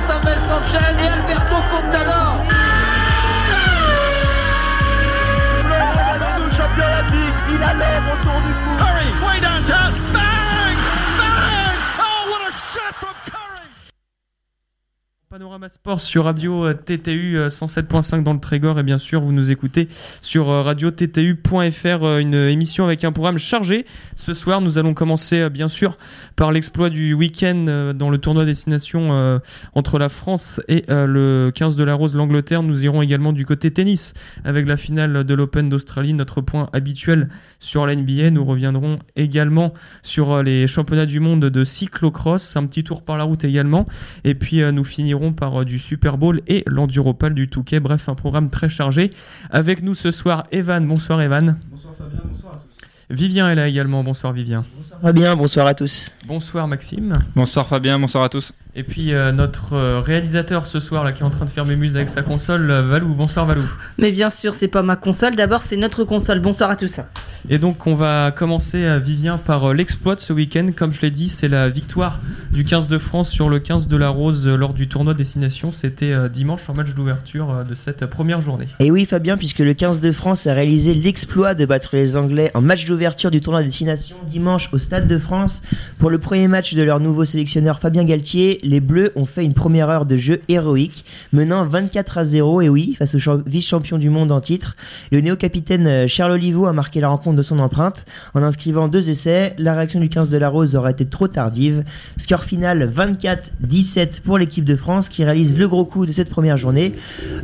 Samuel Sanchez et Alberto Contador. Il a Panorama Sport sur Radio euh, TTU euh, 107.5 dans le Trégor et bien sûr vous nous écoutez sur euh, radio TTU.fr euh, une émission avec un programme chargé. Ce soir nous allons commencer euh, bien sûr par l'exploit du week-end euh, dans le tournoi destination euh, entre la France et euh, le 15 de la Rose l'Angleterre. Nous irons également du côté tennis avec la finale de l'Open d'Australie, notre point habituel sur la NBA. Nous reviendrons également sur euh, les championnats du monde de cyclocross, un petit tour par la route également. Et puis euh, nous finirons par euh, du Super Bowl et l'Enduropal du Touquet. Bref, un programme très chargé. Avec nous ce soir, Evan. Bonsoir Evan. Bonsoir Fabien, bonsoir à tous. Vivien est là également. Bonsoir Vivien. Fabien, bonsoir à tous. Bonsoir Maxime. Bonsoir Fabien, bonsoir à tous. Et puis euh, notre euh, réalisateur ce soir là qui est en train de faire mes muses avec sa console, euh, Valou. Bonsoir Valou. Mais bien sûr, c'est pas ma console. D'abord, c'est notre console. Bonsoir à tous. Et donc on va commencer à Vivien par l'exploit de ce week-end. Comme je l'ai dit, c'est la victoire du 15 de France sur le 15 de la Rose lors du tournoi Destination. C'était euh, dimanche en match d'ouverture euh, de cette première journée. Et oui Fabien, puisque le 15 de France a réalisé l'exploit de battre les Anglais en match d'ouverture du tournoi de destination dimanche au Stade de France. Pour le premier match de leur nouveau sélectionneur Fabien Galtier, les Bleus ont fait une première heure de jeu héroïque, menant 24 à 0, et oui, face au champ- vice-champion du monde en titre. Le néo-capitaine euh, Charles Olivo a marqué la rencontre de son empreinte en inscrivant deux essais. La réaction du 15 de la Rose aurait été trop tardive. Score final 24-17 pour l'équipe de France qui réalise le gros coup de cette première journée.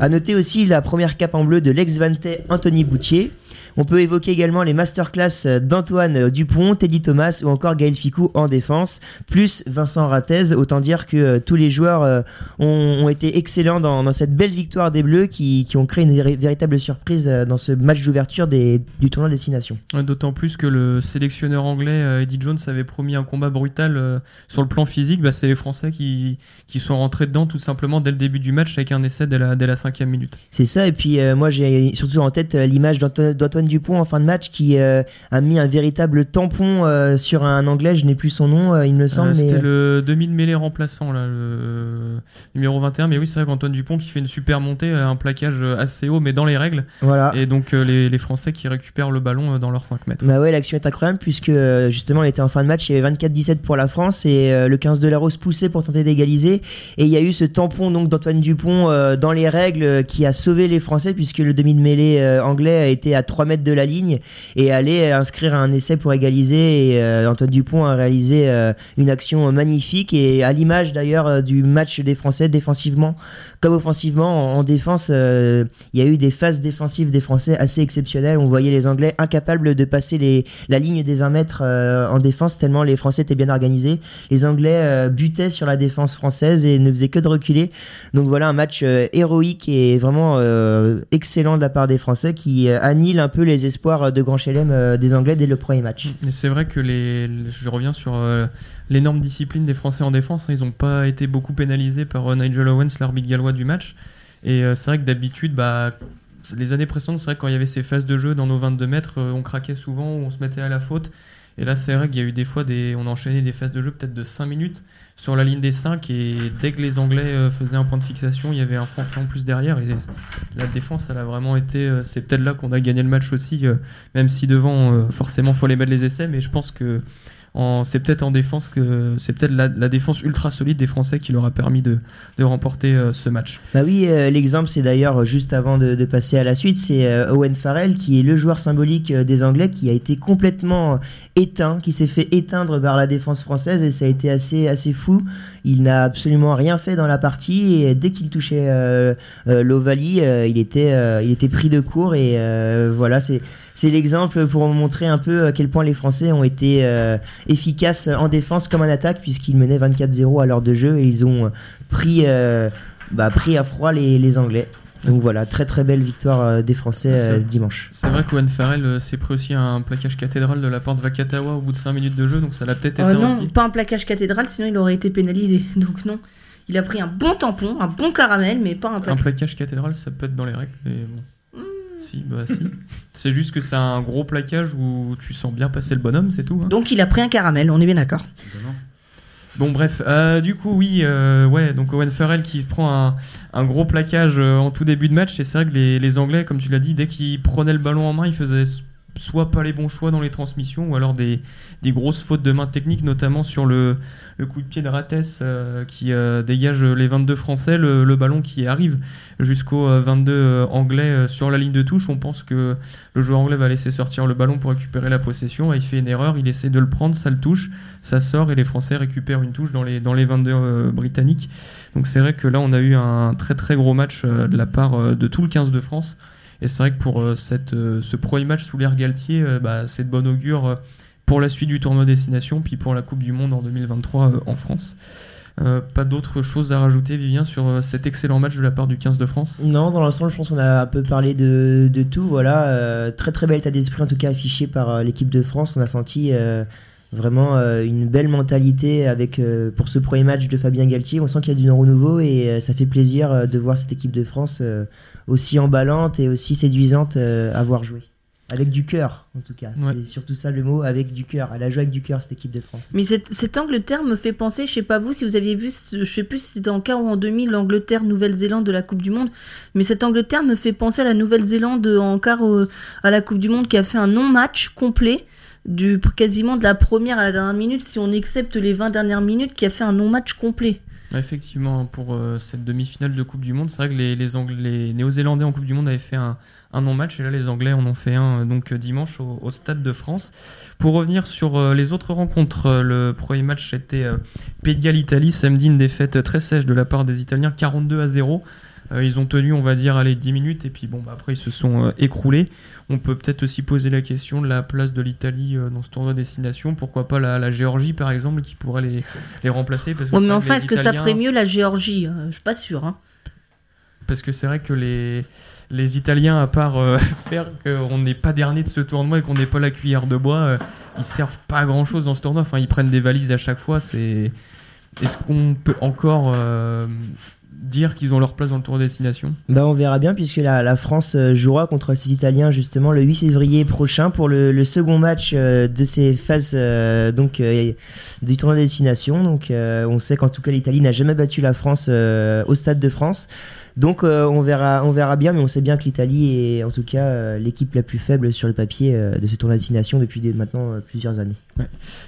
À noter aussi la première cape en bleu de l'ex-Vantais Anthony Boutier. On peut évoquer également les masterclass d'Antoine Dupont, Teddy Thomas ou encore Gaël Ficou en défense, plus Vincent Rattez. Autant dire que euh, tous les joueurs euh, ont, ont été excellents dans, dans cette belle victoire des Bleus qui, qui ont créé une véri- véritable surprise euh, dans ce match d'ouverture du tournoi destination. D'autant plus que le sélectionneur anglais euh, Eddie Jones avait promis un combat brutal euh, sur le plan physique. Bah, c'est les Français qui, qui sont rentrés dedans tout simplement dès le début du match avec un essai dès la, dès la cinquième minute. C'est ça, et puis euh, moi j'ai surtout en tête euh, l'image d'Anto- Dupont en fin de match qui euh, a mis un véritable tampon euh, sur un anglais, je n'ai plus son nom, euh, il me semble. Mais, C'était euh, le demi de mêlée remplaçant, là, le numéro 21. Mais oui, c'est vrai qu'Antoine Dupont qui fait une super montée, un plaquage assez haut, mais dans les règles. Voilà. Et donc les, les Français qui récupèrent le ballon dans leurs 5 mètres. Bah ouais, l'action est incroyable puisque justement, on était en fin de match, il y avait 24-17 pour la France et le 15 de la Rose poussait pour tenter d'égaliser. Et il y a eu ce tampon donc d'Antoine Dupont dans les règles qui a sauvé les Français puisque le demi de mêlée anglais a été à 3 mètres de la ligne et allait inscrire un essai pour égaliser. Et euh, Antoine Dupont a réalisé euh, une action magnifique et à l'image d'ailleurs euh, du match des Français défensivement comme offensivement en, en défense, euh, il y a eu des phases défensives des Français assez exceptionnelles. On voyait les Anglais incapables de passer la ligne des 20 mètres euh, en défense tellement les Français étaient bien organisés. Les Anglais euh, butaient sur la défense française et ne faisaient que de reculer. Donc voilà un match héroïque et vraiment excellent de la part des Français qui annihile un peu les espoirs de Grand Chelem des Anglais dès le premier match. C'est vrai que les, je reviens sur l'énorme discipline des Français en défense. hein. ils n'ont pas été beaucoup pénalisés par euh, Nigel Owens, l'arbitre gallois du match. Et euh, c'est vrai que d'habitude, bah, les années précédentes, c'est vrai que quand il y avait ces phases de jeu dans nos 22 mètres, euh, on craquait souvent, on se mettait à la faute. Et là, c'est vrai qu'il y a eu des fois, des, on a enchaîné des phases de jeu peut-être de 5 minutes sur la ligne des 5. Et dès que les Anglais faisaient un point de fixation, il y avait un Français en plus derrière. La défense, elle a vraiment été. c'est peut-être là qu'on a gagné le match aussi, même si devant, forcément, faut les mettre les essais. Mais je pense que c'est peut-être en défense que c'est peut-être la, défense ultra solide des Français qui leur a permis de, de remporter euh, ce match. Bah oui, euh, l'exemple c'est d'ailleurs euh, juste avant de, passer à la suite, c'est Owen Farrell qui est le joueur symbolique des Anglais qui a été complètement éteint, qui s'est fait éteindre par la défense française et ça a été assez assez fou. Il n'a absolument rien fait dans la partie et dès qu'il touchait l'Ovalie, il était il était pris de court et voilà c'est c'est l'exemple pour montrer un peu à quel point les Français ont été euh, efficaces en défense comme en attaque puisqu'ils menaient 24-0 à l'heure de jeu et ils ont euh, pris, euh, bah, pris à froid les, les Anglais. Donc voilà, très très belle victoire des Français euh, dimanche. C'est vrai qu'Owen Farrell euh, s'est pris aussi un plaquage cathédral de la part de Vakatawa au bout de 5 minutes de jeu, donc ça l'a peut-être Euh, éteint non, aussi. pas un plaquage cathédral, sinon il aurait été pénalisé. Donc non. Il a pris un bon tampon, un bon caramel, mais pas un Un plaquage. plaquage cathédral, ça peut être dans les règles, mais bon. Si, bah si. c'est juste que c'est un gros plaquage où tu sens bien passer le bonhomme, c'est tout. hein. Donc il a pris un caramel, on est bien d'accord. Bon bref, euh, du coup oui, euh, ouais, donc Owen Farrell qui prend un, un gros plaquage euh, en tout début de match, et c'est vrai que les, les Anglais, comme tu l'as dit, dès qu'ils prenaient le ballon en main, ils faisaient s- soit pas les bons choix dans les transmissions, ou alors des, grosses fautes de main techniques, notamment sur le, coup de pied de Rates euh, qui euh, dégage les 22 Français, le, ballon qui arrive jusqu'aux euh, 22 euh, Anglais sur la ligne de touche. On pense que le joueur anglais va laisser sortir le ballon pour récupérer la possession, il fait une erreur, il essaie de le prendre, ça le touche, ça sort, et les Français récupèrent une touche dans les, dans les 22 euh, Britanniques. Donc c'est vrai que là, on a eu un très très gros match de la part de tout le 15 de France. Et c'est vrai que pour euh, euh, ce premier match sous l'ère Galtier, euh, bah, c'est de bon augure pour la suite du tournoi destination, puis pour la Coupe du Monde en 2023 euh, en France. Pas d'autres choses à rajouter, Vivien, sur cet excellent match de la part du 15 de France? Non, dans l'ensemble, je pense qu'on a un peu parlé de, tout. Voilà, très très bel état d'esprit en tout cas affiché par l'équipe de France. On a senti vraiment euh, une belle mentalité avec euh, pour ce premier match de Fabien Galtier. On sent qu'il y a du renouveau et euh, ça fait plaisir euh, de voir cette équipe de France euh, aussi emballante et aussi séduisante euh, à voir jouer. Avec du cœur, en tout cas. Ouais. C'est surtout ça le mot, avec du cœur. Elle a joué avec du cœur, cette équipe de France. Mais cette, Angleterre me fait penser, je sais pas vous, si vous aviez vu, ce- je sais plus si c'était en quart ou en demi, l'Angleterre-Nouvelle-Zélande de la Coupe du Monde, mais cette Angleterre me fait penser à la Nouvelle-Zélande en quart à la Coupe du Monde qui a fait un non-match complet, du, quasiment de la première à la dernière minute, si on accepte les 20 dernières minutes, qui a fait un non-match complet. Effectivement, pour euh, cette demi-finale de Coupe du Monde, c'est vrai que les, les, les Néo-Zélandais en Coupe du Monde avaient fait un, un non-match et là les Anglais en ont fait un euh, donc euh, dimanche au, Stade de France. Pour revenir sur les autres rencontres, le premier match c'était Pays de Galles-Italie, samedi une défaite très sèche de la part des Italiens, 42 à 0. Euh, ils ont tenu, on va dire, allez, 10 minutes et puis bon, bah, après ils se sont euh, écroulés. On peut peut-être aussi poser la question de la place de l'Italie euh, dans ce tournoi destination. Pourquoi pas la, la Géorgie par exemple qui pourrait les, les remplacer? Parce que Ouais, mais enfin, est-ce que ça ferait mieux la Géorgie Euh, Je suis pas sûr. Hein. parce que c'est vrai que les, les Italiens, à part euh, faire qu'on n'est pas dernier de ce tournoi et qu'on n'est pas la cuillère de bois, euh, ils servent pas à grand chose dans ce tournoi. Enfin, ils prennent des valises à chaque fois. C'est est-ce qu'on peut encore euh, dire qu'ils ont leur place dans le tour de destination Bah on verra bien puisque la, France euh, jouera contre ces Italiens justement le 8 février prochain pour le, second match euh, de ces phases euh, donc du tournoi de destination. Donc on sait qu'en tout cas l'Italie n'a jamais battu la France au stade de France. Donc euh, on verra on verra bien mais on sait bien que l'Italie est en tout cas euh, l'équipe la plus faible sur le papier euh, de ce tournoi de destination depuis maintenant plusieurs années.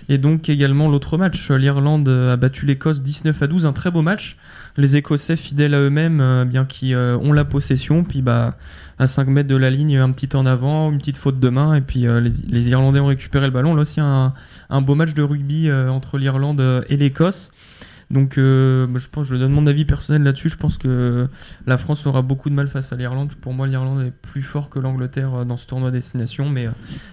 Et donc également l'autre match, l'Irlande a battu l'Écosse 19 à 12, un très beau match. Les Écossais fidèles à eux-mêmes, bien qui ont la possession, puis bah à 5 mètres de la ligne, un petit en avant, une petite faute de main, et puis les, Irlandais ont récupéré le ballon. Là aussi un, un beau match de rugby entre l'Irlande et l'Écosse. Donc euh, bah, je pense, je donne mon avis personnel là-dessus. Je pense que la France aura beaucoup de mal face à l'Irlande. Pour moi, l'Irlande est plus fort que l'Angleterre euh, dans ce tournoi destination, mais euh,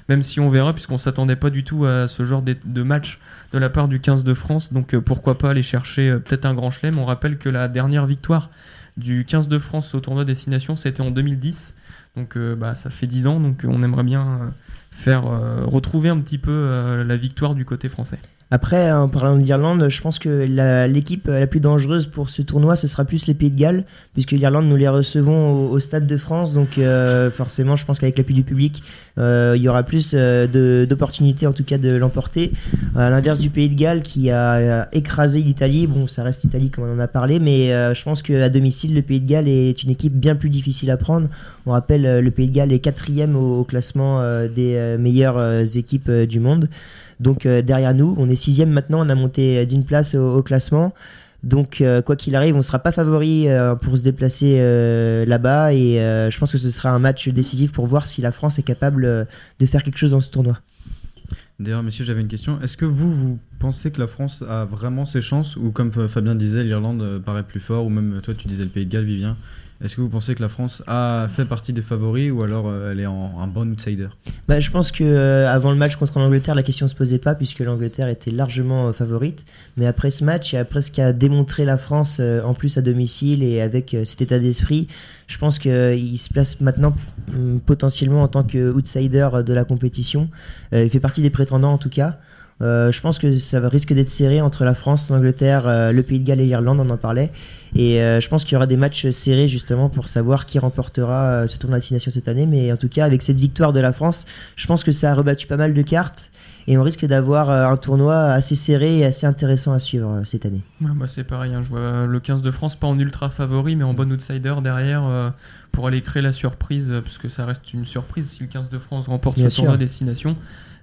même si on verra, puisqu'on s'attendait pas du tout à ce genre de, match de la part du 15 de France. Donc pourquoi pas aller chercher peut-être un grand chelem. On rappelle que la dernière victoire du 15 de France au tournoi destination, c'était en 2010. Donc bah, ça fait 10 ans, donc on aimerait bien faire retrouver un petit peu la victoire du côté français. Après, en parlant de l'Irlande, je pense que l'équipe la plus dangereuse pour ce tournoi, ce sera plus les Pays de Galles, puisque l'Irlande, nous les recevons au, au Stade de France. Donc, euh, forcément, je pense qu'avec l'appui du public, euh, il y aura plus euh, d'opportunités, en tout cas, de l'emporter. À l'inverse du Pays de Galles, qui a euh, écrasé l'Italie. Bon, ça reste l'Italie, comme on en a parlé, mais je pense qu'à domicile, le Pays de Galles est une équipe bien plus difficile à prendre. On rappelle, le Pays de Galles est quatrième au, classement des meilleures équipes du monde. Donc derrière nous, on est sixième maintenant, on a monté d'une place au classement. Donc euh, quoi qu'il arrive, on ne sera pas favori euh, pour se déplacer euh, là-bas et je pense que ce sera un match décisif pour voir si la France est capable de faire quelque chose dans ce tournoi. D'ailleurs, messieurs, j'avais une question. Est-ce que vous, vous pensez que la France a vraiment ses chances Ou comme Fabien disait, l'Irlande paraît plus fort Ou même toi, tu disais le Pays de Galles, Vivien. Est-ce que vous pensez que la France a fait partie des favoris Ou alors euh, elle est en, un bon outsider? Bah, je pense que euh, avant le match contre l'Angleterre, la question se posait pas puisque l'Angleterre était largement euh, favorite. Mais après ce match et après ce qu'a démontré la France, euh, en plus à domicile et avec cet état d'esprit, je pense qu'il se place maintenant hum, potentiellement en tant que outsider de la compétition. Il fait partie des prétendants en tout cas. Euh, je pense que ça risque d'être serré entre la France, l'Angleterre, euh, le Pays de Galles et l'Irlande, on en parlait. Et euh, je pense qu'il y aura des matchs serrés justement pour savoir qui remportera ce tournoi de destination cette année. Mais en tout cas, avec cette victoire de la France, je pense que ça a rebattu pas mal de cartes. et on risque d'avoir un tournoi assez serré et assez intéressant à suivre cette année. Ouais, bah, c'est pareil, hein, je vois le 15 de France pas en ultra favori, mais en bon outsider derrière pour aller créer la surprise, parce que ça reste une surprise si le 15 de France remporte Bien ce tournoi sûr. destination.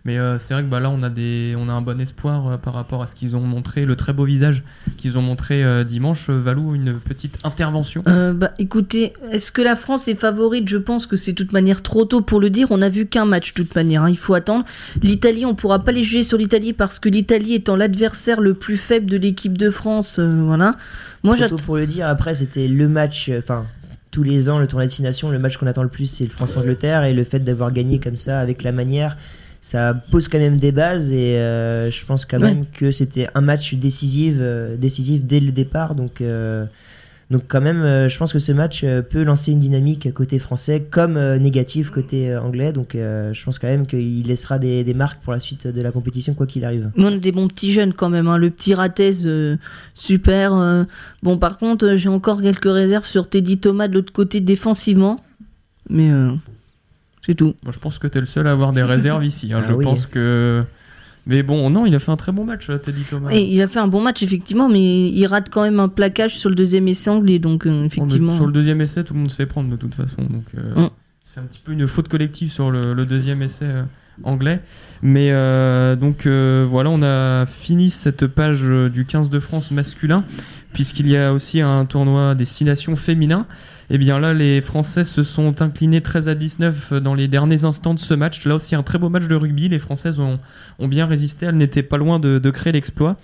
Mais euh, c'est vrai que bah, là, on a, des, on a un bon espoir euh, par rapport à ce qu'ils ont montré, le très beau visage qu'ils ont montré euh, dimanche. Valou, une petite intervention. Euh, bah, écoutez, est-ce que la France est favorite? Je pense que c'est de toute manière trop tôt pour le dire. On a vu qu'un match de toute manière. hein, Il faut attendre. L'Italie, on pourra pas les juger sur l'Italie parce que l'Italie étant l'adversaire le plus faible de l'équipe de France. euh, voilà. Moi, Trop tôt j'attends. pour le dire. Après, c'était le match. euh, Enfin, tous les ans, le tournoi de destination, le match qu'on attend le plus, c'est le France-Angleterre. Et le fait d'avoir gagné comme ça, avec la manière, ça pose quand même des bases. Et euh, je pense quand Ouais. même que c'était un match décisif, euh, décisif dès le départ. Donc. euh, donc quand même, je pense que ce match peut lancer une dynamique côté français comme négative côté anglais. Donc je pense quand même qu'il laissera des, des marques pour la suite de la compétition quoi qu'il arrive. Mais on a des bons petits jeunes quand même. hein. Le petit Rattez, euh, super. Bon, par contre, j'ai encore quelques réserves sur Teddy Thomas de l'autre côté défensivement. Mais c'est tout. Moi, je pense que tu es le seul à avoir des réserves ici. hein. Ah je oui. pense que. Mais bon, non, il a fait un très bon match, euh, Teddy Thomas. Il a fait un bon match, effectivement, mais il rate quand même un plaquage sur le deuxième essai anglais. Donc, euh, Sur le- effectivement. Sur le deuxième essai, tout le monde se fait prendre de toute façon. Donc, euh, Mm. c'est un petit peu une faute collective sur le, le deuxième essai euh, anglais. Mais donc voilà, on a fini cette page du 15 de France masculin, puisqu'il y a aussi un tournoi destination féminin. Et bien là, les Français se sont inclinés 13 à 19 dans les derniers instants de ce match. Là aussi, un très beau match de rugby. Les Françaises ont, ont bien résisté. Elles n'étaient pas loin de, de créer l'exploit.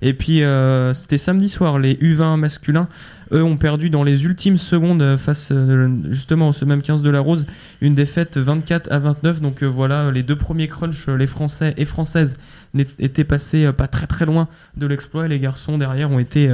Et puis, euh, c'était samedi soir. Les U20 masculins, eux, ont perdu dans les ultimes secondes euh, face euh, justement au ce même 15 de la Rose. Une défaite 24 à 29. Donc euh, voilà, les deux premiers crunchs, les Français et Françaises, étaient passés pas très très loin de l'exploit. Les garçons derrière ont été,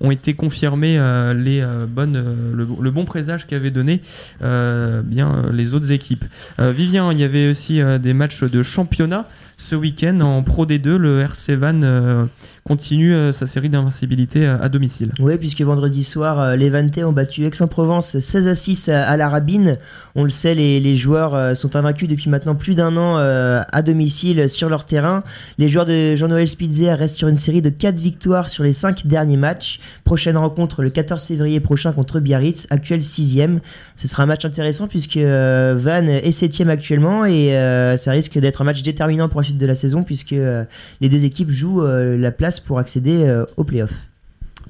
ont été confirmés les, bonnes, le, bon présage qu'avaient donné bien les autres équipes. Vivien, il y avait aussi des matchs de championnat ce week-end en Pro D2. Le RC Van continue sa série d'invincibilité à, à domicile. Oui, puisque vendredi soir, euh, les Vantais ont battu Aix-en-Provence 16 à 6 à, à la Rabine. On le sait, les, joueurs euh, sont invaincus depuis maintenant plus d'un an euh, à domicile sur leur terrain. Les joueurs de Jean-Noël Spitzer restent sur une série de 4 victoires sur les 5 derniers matchs. Prochaine rencontre le 14 février prochain contre Biarritz, actuel 6ème. Ce sera un match intéressant puisque euh, Van est 7ème actuellement et euh, ça risque d'être un match déterminant pour la suite de la saison puisque euh, les deux équipes jouent euh, la place pour accéder euh, aux playoffs.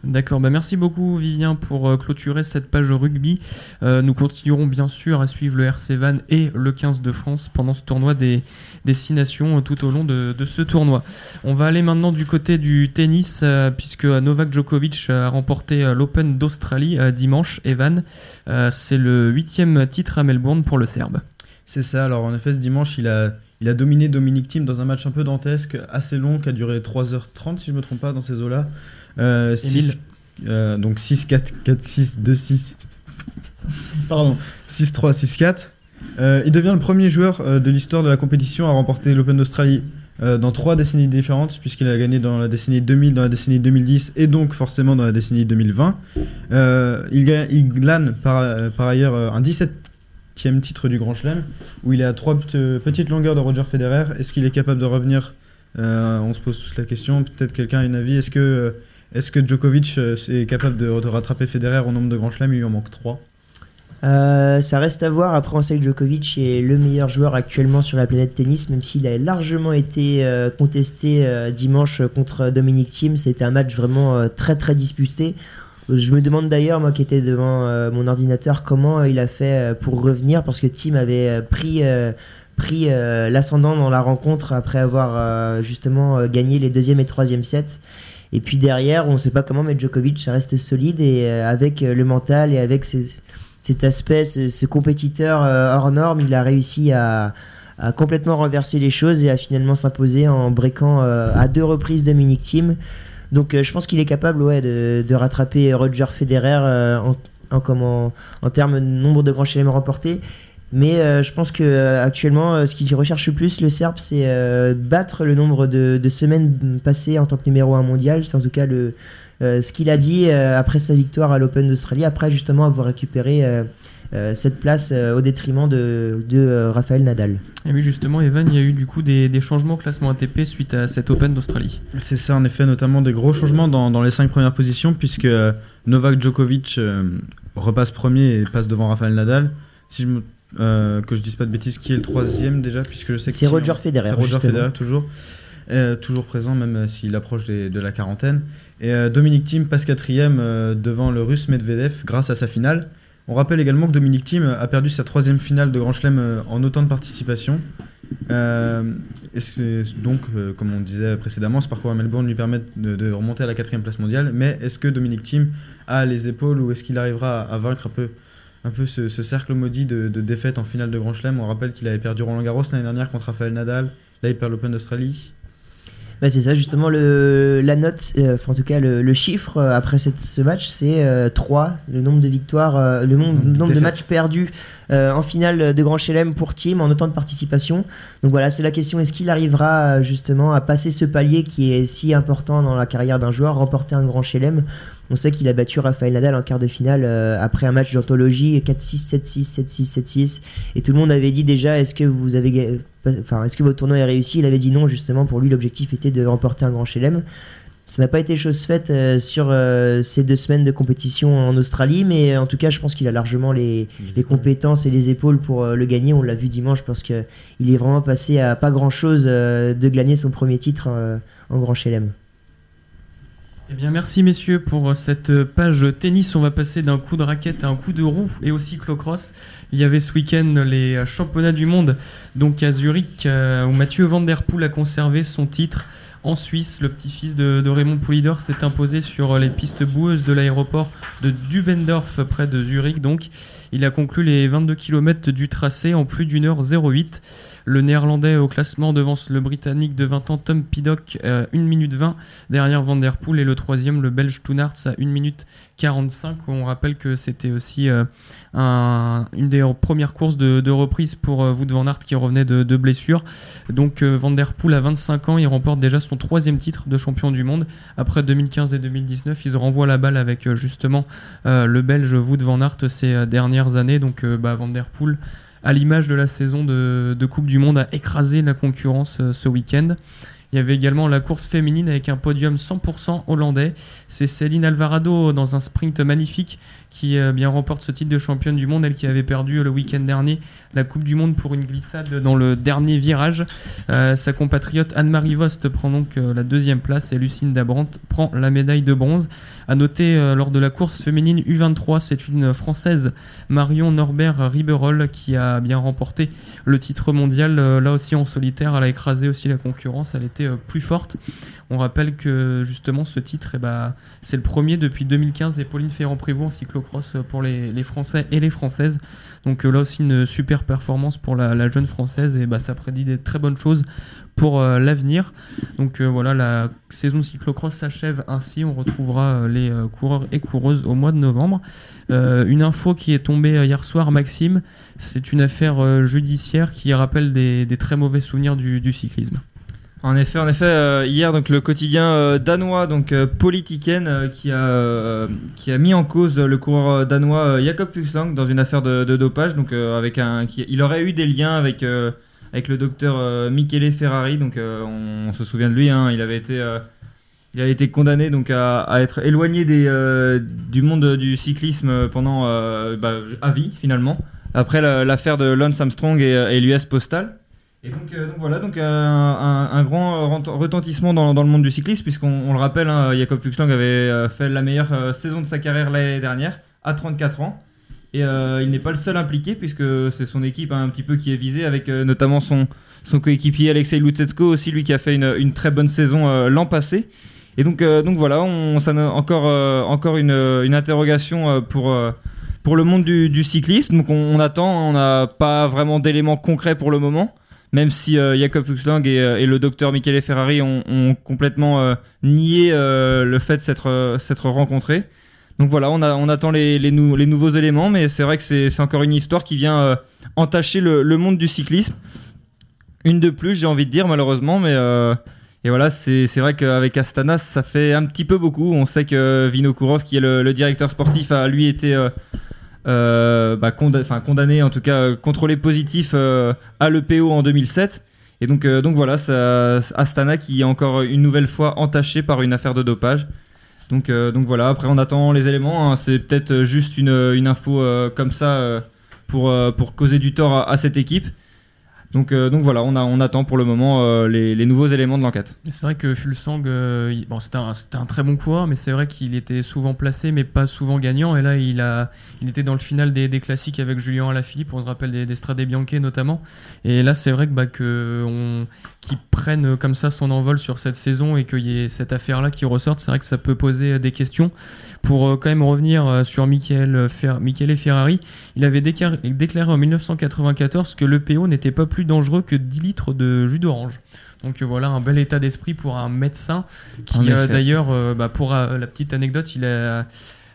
D'accord, bah merci beaucoup Vivien pour euh, clôturer cette page rugby. Euh, nous continuerons bien sûr à suivre le RC Van et le 15 de France pendant ce tournoi des destinations euh, tout au long de, ce tournoi. On va aller maintenant du côté du tennis puisque Novak Djokovic a remporté l'Open d'Australie dimanche. Evan, c'est le huitième titre à Melbourne pour le Serbe. C'est ça, alors en effet ce dimanche il a, il a dominé Dominic Thiem dans un match un peu dantesque, assez long, qui a duré 3h30 si je me trompe pas dans ces eaux-là. Euh, Émile. six- euh, donc 6-4, 4-6, 2-6, pardon, 6-3, 6-4. Euh, il devient le premier joueur euh, de l'histoire de la compétition à remporter l'Open d'Australie euh, dans trois décennies différentes, puisqu'il a gagné dans la décennie 2000, dans la décennie 2010 et donc forcément dans la décennie 2020. Euh, il, ga- il glane par, euh, par ailleurs euh, un 17e titre du Grand Chelem, où il est à trois pe- petites longueurs de Roger Federer. Est-ce qu'il est capable de revenir? Euh, On se pose tous la question. Peut-être quelqu'un a une avis. Est-ce que, euh, est que Djokovic euh, est capable de, rattraper Federer au nombre de Grand Chelem? Il lui en manque 3. Euh, ça reste à voir. Après, on sait que Djokovic est le meilleur joueur actuellement sur la planète tennis, même s'il a largement été euh, contesté dimanche contre Dominic Thiem. C'était un match vraiment très très disputé. Je me demande d'ailleurs, moi qui étais devant mon ordinateur, comment il a fait pour revenir, parce que Thiem avait pris, pris l'ascendant dans la rencontre après avoir justement gagné les deuxième et troisième sets. Et puis derrière, on ne sait pas comment, mais Djokovic, ça reste solide et euh, avec euh, le mental et avec cet aspect, ce, compétiteur euh, hors norme, il a réussi à, complètement renverser les choses et à finalement s'imposer en breakant à deux reprises Dominic Thiem. Donc je pense qu'il est capable ouais, de, rattraper Roger Federer en termes de nombre de grands chelems remportés. Mais euh, je pense que euh, actuellement, euh, ce qu'il recherche le plus, le Serbe, c'est euh, battre le nombre de, de semaines passées en tant que numéro 1 mondial. C'est en tout cas le, euh, ce qu'il a dit euh, après sa victoire à l'Open d'Australie, après justement avoir récupéré euh, euh, cette place euh, au détriment de, de euh, Raphaël Nadal. Et oui, justement, Evan, il y a eu du coup des, des changements au classement ATP suite à cet Open d'Australie. C'est ça, en effet, notamment des gros changements dans, dans les cinq premières positions, puisque Novak Djokovic euh, repasse premier et passe devant Rafael Nadal. Si je me- euh, que je dise pas de bêtises, qui est le troisième déjà, puisque je sais que C'est si Roger on- Federer, C'est Roger justement. Federer toujours, Euh, toujours présent même euh, s'il approche des- de la quarantaine. Et Dominic Thiem passe quatrième devant le Russe Medvedev grâce à sa finale. On rappelle également que Dominic Thiem a perdu sa troisième finale de Grand Chelem en autant de participation. Et c'est- donc, comme on disait précédemment, ce parcours à Melbourne lui permet de, de remonter à la quatrième place mondiale. Mais est-ce que Dominic Thiem a les épaules ou est-ce qu'il arrivera à, à vaincre un peu, un peu ce, ce cercle maudit de, de défaites en finale de Grand Chelem On rappelle qu'il avait perdu Roland Garros l'année dernière contre Rafael Nadal. Là, il perd l'Open d'Australie. Bah, c'est ça, justement, le, la note, euh, enfin, en tout cas, le, le chiffre euh, après cette, ce match, c'est euh, 3, le nombre de victoires, euh, le nombre, Nombre de matchs perdus euh, en finale de Grand Chelem pour Team en autant de participation. Donc voilà, c'est la question, est-ce qu'il arrivera euh, justement à passer ce palier qui est si important dans la carrière d'un joueur, remporter un Grand Chelem? On sait qu'il a battu Rafael Nadal en quart de finale euh, après un match d'anthologie 4-6, 7-6, 7-6, 7-6 et tout le monde avait dit déjà est-ce que vous avez enfin est-ce que votre tournoi est réussi? Il avait dit non justement pour lui l'objectif était de remporter un grand chelem. Ça n'a pas été chose faite euh, sur euh, ces deux semaines de compétition en Australie mais en tout cas je pense qu'il a largement les, les compétences et les épaules pour le gagner. On l'a vu dimanche parce que il est vraiment passé à pas grand chose de gagner son premier titre en grand chelem Eh bien, merci messieurs pour cette page tennis. On va passer d'un coup de raquette à un coup de roue et au cyclocross. Il y avait ce week-end les championnats du monde, donc à Zurich, euh, où Mathieu Van Der Poel a conservé son titre. En Suisse, le petit-fils de, de Raymond Poulidor s'est imposé sur les pistes boueuses de l'aéroport de Dubendorf, près de Zurich. Donc, il a conclu les 22 km du tracé en plus d'une heure 08. Le néerlandais au classement devance le britannique de 20 ans Tom Piddock, euh, 1 minute 20 derrière Van Der Poel et le troisième, le belge Toonarts, à 1 minute 45. On rappelle que c'était aussi euh, un- une des premières courses de, reprise pour euh, Wout Van Aert qui revenait de, blessure. Donc euh, Van Der Poel à 25 ans, il remporte déjà son troisième titre de champion du monde. Après 2015 et 2019, ils renvoient la balle avec euh, justement euh, le belge Wout Van Aert ces euh, dernières années. Donc euh, bah, Van Der Poel à l'image de la saison de, Coupe du Monde, a écrasé la concurrence euh, ce week-end. Il y avait également la course féminine avec un podium 100% hollandais. C'est Céline Alvarado dans un sprint magnifique qui euh, bien remporte ce titre de championne du monde. Elle qui avait perdu euh, le week-end dernier la Coupe du Monde pour une glissade dans le dernier virage. Euh, sa compatriote Anne-Marie Vost prend donc la deuxième place et Lucine Dabrant prend la médaille de bronze. À noter lors de la course féminine U23, c'est une française Marion Norbert Riberol qui a bien remporté le titre mondial. Là aussi en solitaire, elle a écrasé aussi la concurrence, elle était plus forte. On rappelle que justement ce titre, eh ben, c'est le premier depuis 2015 et Pauline Ferrand-Prévot en pour les, Français et les Françaises. Donc euh, là aussi une super performance pour la, jeune Française et bah, ça prédit des très bonnes choses pour euh, l'avenir. Donc euh, voilà, la saison cyclocross s'achève ainsi. On retrouvera les coureurs et coureuses au mois de novembre. Une info qui est tombée hier soir, Maxime, c'est une affaire judiciaire qui rappelle des, très mauvais souvenirs du cyclisme. En effet, en effet, euh, hier donc le quotidien euh, danois donc euh, Politiken euh, qui a qui a mis en cause le coureur danois Jakob Fuglsang dans une affaire de, dopage donc avec un il aurait eu des liens avec avec le docteur Michele Ferrari donc on, se souvient de lui hein, il avait été il a été condamné donc à, à être éloigné des, du monde du cyclisme pendant bah, à vie finalement après la- l'affaire de Lance Armstrong et, et l'US Postal. Et donc, euh, donc voilà, donc euh, un, grand retentissement dans, le monde du cyclisme, puisqu'on on le rappelle, hein, Jakob Fuglsang avait euh, fait la meilleure saison de sa carrière l'année dernière, à 34 ans. Et il n'est pas le seul impliqué, puisque c'est son équipe hein, un petit peu qui est visée, avec notamment son, coéquipier Alexei Lutsenko, aussi lui qui a fait une, très bonne saison l'an passé. Et donc, voilà, on, ça encore, encore une, interrogation pour, pour le monde du, cyclisme. Donc on, on attend, on n'a pas vraiment d'éléments concrets pour le moment même si euh, Jakob Fuchslang et, euh, et le docteur Michele Ferrari ont, complètement euh, nié le fait de s'être rencontrés. Donc voilà, on, attend les, les, nou- les nouveaux éléments, mais c'est vrai que c'est encore une histoire qui vient entacher le, monde du cyclisme. Une de plus, j'ai envie de dire, malheureusement, mais et voilà, c'est vrai qu'avec Astana, ça fait un petit peu beaucoup. On sait que Vinokourov, qui est le, directeur sportif, a lui été euh, bah, conda- enfin, condamné, en tout cas euh, contrôlé positif euh, à l'EPO en 2007. Et donc, donc voilà, ça, Astana qui est encore une nouvelle fois entaché par une affaire de dopage. Donc, donc voilà, après on attend les éléments. hein. C'est peut-être juste une, une info comme ça pour, pour causer du tort à cette équipe. Donc, euh, donc voilà, on, attend pour le moment euh, les, nouveaux éléments de l'enquête. C'est vrai que Fulsang, euh, bon, c'était un, très bon coureur, mais c'est vrai qu'il était souvent placé, mais pas souvent gagnant. Et là, il, était dans le final des, classiques avec Julien Alaphilippe, on se rappelle des, des Strade Bianche notamment. Et là, c'est vrai que, bah, qu'il prenne comme ça son envol sur cette saison et qu'il y ait cette affaire-là qui ressorte, c'est vrai que ça peut poser des questions. Pour quand même revenir sur Michele Ferrari, il avait déclaré, déclaré en 1994 que l'EPO n'était pas plus dangereux que 10 litres de jus d'orange. Donc euh, voilà un bel état d'esprit pour un médecin qui euh, d'ailleurs, euh, bah, pour la petite anecdote, il a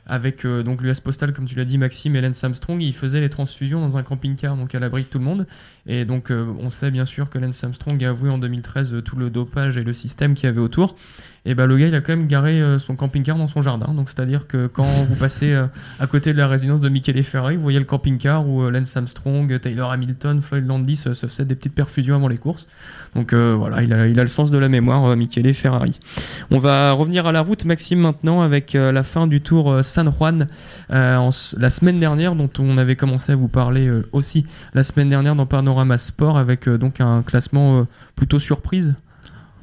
avec euh, donc l'US Postal, comme tu l'as dit, Maxime et Lance Armstrong, il faisait les transfusions dans un camping-car, donc à l'abri de tout le monde. Et donc, euh, on sait bien sûr que Lance Armstrong a avoué en 2013 euh, tout le dopage et le système qu'il y avait autour. Et bah, le gars, il a quand même garé euh, son camping-car dans son jardin. Donc, c'est-à-dire que quand vous passez euh, à côté de la résidence de Michele Ferrari, vous voyez le camping-car où euh, Lance Armstrong, Taylor Hamilton, Floyd Landis se, se faisaient des petites perfusions avant les courses. Donc, euh, voilà, il a, il a le sens de la mémoire, Michele Ferrari. On va revenir à la route, Maxime, maintenant, avec la fin du tour San Juan euh, en la semaine dernière, dont on avait commencé à vous parler euh, aussi la semaine dernière dans Panorama Sport, avec donc un classement plutôt surprise.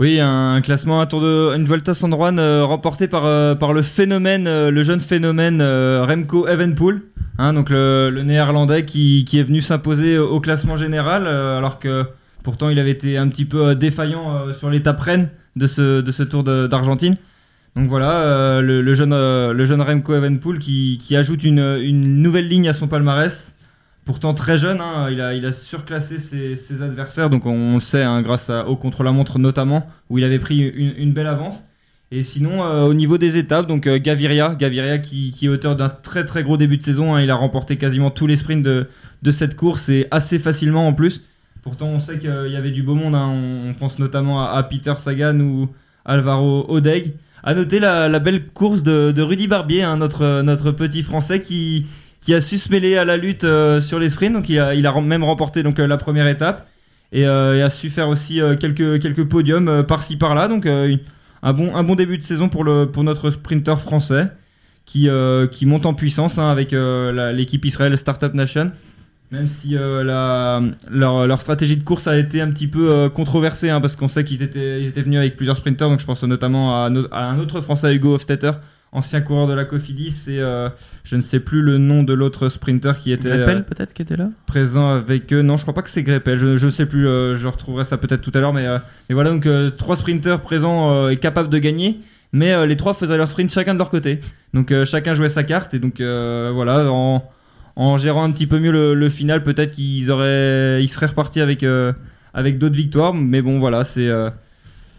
Oui, un classement, un tour de, une Volta San euh, remporté par, euh, par le phénomène, euh, le jeune phénomène Remco Evenepoel, hein, donc le, néerlandais qui, est venu s'imposer au classement général, alors que pourtant il avait été un petit peu défaillant sur l'étape reine de ce, tour d'Argentine. Donc voilà, le, jeune, le Remco Evenepoel qui, ajoute une nouvelle ligne à son palmarès. Pourtant très jeune, hein, il, a, surclassé ses, adversaires, donc on, le sait hein, grâce à- au contre-la-montre notamment, où il avait pris une, belle avance. Et sinon, euh, au niveau des étapes, donc euh, Gaviria, Gaviria qui, est auteur d'un très très gros début de saison, hein, il a remporté quasiment tous les sprints de, cette course et assez facilement en plus. Pourtant, on sait qu'il y avait du beau monde, on, pense notamment à, Peter Sagan ou Alvaro Odeg. À noter la, la belle course de, Rudy Barbier, notre petit français qui, qui a su se mêler à la lutte euh, sur les sprints. Donc il a, même remporté donc, euh, la première étape et, euh, et a su faire aussi quelques, quelques podiums par-ci par-là. Donc un, bon, un bon début de saison pour, le, pour notre sprinter français qui, qui monte en puissance hein, avec l'équipe Israël Startup Nation. Même si la, leur, leur stratégie de course a été un petit peu controversée, hein, parce qu'on sait qu'ils étaient, ils étaient venus avec plusieurs sprinters, donc je pense notamment à, à un autre Français, Hugo Hofstetter, ancien coureur de la Cofidis, et euh, je ne sais plus le nom de l'autre sprinter qui était Greppel euh, peut-être qui était là? présent avec eux. Non, je crois pas que c'est Greppel, je, je sais plus, euh, je retrouverai ça peut-être tout à l'heure, mais, mais voilà, donc trois sprinters présents et capables de gagner. Mais les trois faisaient leur sprint chacun de leur côté. Donc chacun jouait sa carte. Et donc voilà, en, en gérant un petit peu mieux le, le final, peut-être qu'ils auraient, ils seraient repartis avec, avec d'autres victoires. Mais bon, voilà, c'est,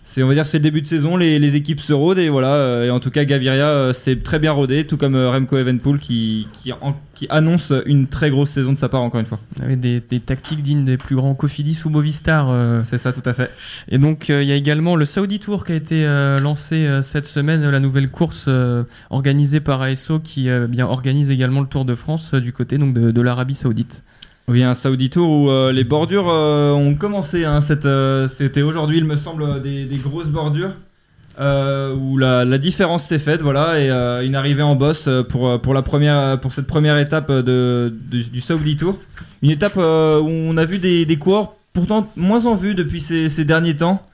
c'est, on va dire, c'est le début de saison. Les, les équipes se rôdent et voilà. euh, et en tout cas, Gaviria euh, s'est très bien rodé, tout comme euh, Remco Evenpool qui, qui, en- qui annonce une très grosse saison de sa part encore une fois. avec des, des tactiques dignes des plus grands Cofidis ou Movistar. euh. C'est ça, tout à fait. Et donc il y a également le Saudi Tour qui a été lancé cette semaine, la nouvelle course organisée par ASO qui bien organise également le Tour de France du côté donc de, de l'Arabie Saoudite. Oui, un Saudi Tour où euh, les bordures euh, ont commencé. hein, euh, C'était aujourd'hui, il me semble, des, grosses bordures. où la, différence s'est faite, voilà, et une arrivée en boss pour, pour, la première, cette première étape du Saudi Tour. Une étape où on a vu des, des coureurs pourtant moins en vue depuis ces derniers temps,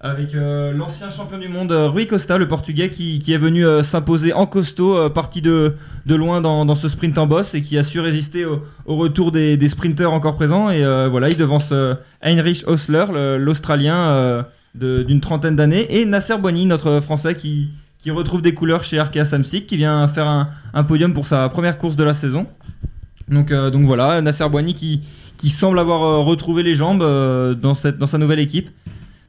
avec euh, l'ancien champion du monde euh, Rui Costa, le portugais, qui, qui est venu euh, s'imposer en costaud, parti de, de loin dans, dans ce sprint en boss, et qui a su résister au, retour des, des sprinteurs encore présents. Et voilà, il devance Heinrich Osler, le- l'Australien d'une trentaine d'années, et Nasser Boigny, notre Français, qui, qui retrouve des couleurs chez Arkea Samsic, qui vient faire un, podium pour sa première course de la saison. Donc, donc voilà, Nasser Boigny qui, qui semble avoir retrouvé les jambes dans, cette, dans sa nouvelle équipe.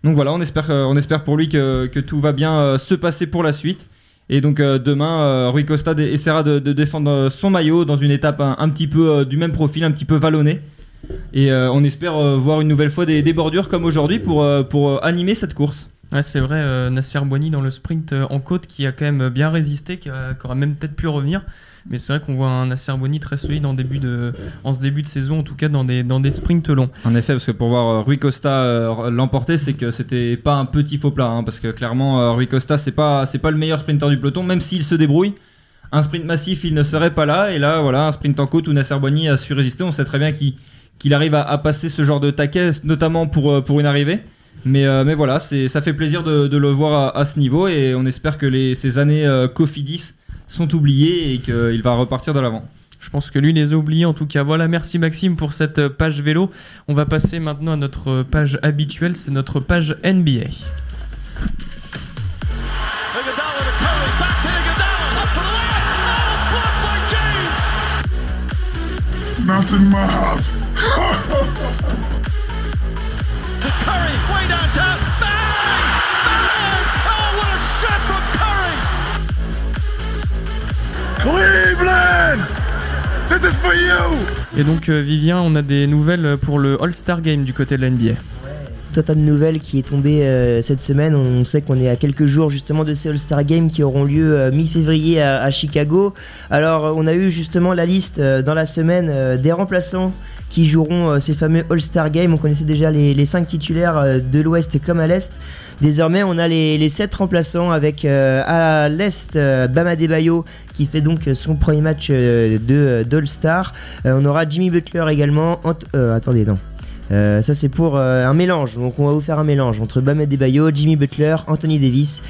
Donc voilà, on espère, euh, on espère pour lui que, que tout va bien euh, se passer pour la suite. Et donc euh, demain, Rui Costa essaiera de, défendre son maillot dans une étape un, petit peu du même profil, un petit peu vallonnée. Et on espère voir une nouvelle fois des, bordures comme aujourd'hui pour, pour animer cette course. Ouais, c'est vrai, Nasser Boigny dans le sprint en côte qui a quand même bien résisté, qui, a- qui aura même peut-être pu revenir. Mais c'est vrai qu'on voit un Nasser Boigny très solide en, début de, ce début de saison, en tout cas dans des, dans des sprints longs. En effet, parce que pour voir euh, Rui Costa euh, l'emporter, c'est que c'était pas un petit faux plat, hein, parce que clairement, euh, Rui Costa, c'est pas, pas le meilleur sprinter du peloton, même s'il se débrouille. Un sprint massif, il ne serait pas là, et là, voilà, un sprint en côte où Nasser a su résister. On sait très bien qu'il qu'il arrive à, passer ce genre de taquet, notamment pour, pour une arrivée. Mais, mais voilà, ça fait plaisir de, le voir à, ce niveau, et on espère que ces années euh, Cofidis sont oubliées et qu'il va repartir de l'avant. Je pense que lui les a oubliés en tout cas. Voilà, merci Maxime pour cette euh, page vélo. On va passer maintenant à notre euh, page habituelle, c'est notre page NBA. To Curry, Cleveland! This is for you! Et donc euh, Vivien, on a des nouvelles pour le All-Star Game du côté de la NBA. Tout un tas de nouvelles qui est tombé euh, cette semaine. On sait qu'on est à quelques jours justement de ces All-Star Games qui auront lieu euh, mi-février à, à Chicago. Alors on a eu justement la liste euh, dans la semaine euh, des remplaçants qui joueront euh, ces fameux All-Star Games. On connaissait déjà les, les cinq titulaires euh, de l'Ouest comme à l'Est. Désormais, on a les, les 7 remplaçants avec euh, à l'Est euh, Bama Debayo qui fait donc son premier match euh, de euh, d'All-Star. On aura Jimmy Butler également. Attendez, non. Euh, ça c'est pour euh, un mélange, donc on va vous faire un mélange entre Bam Adebayo, Jimmy Butler, Anthony Davis,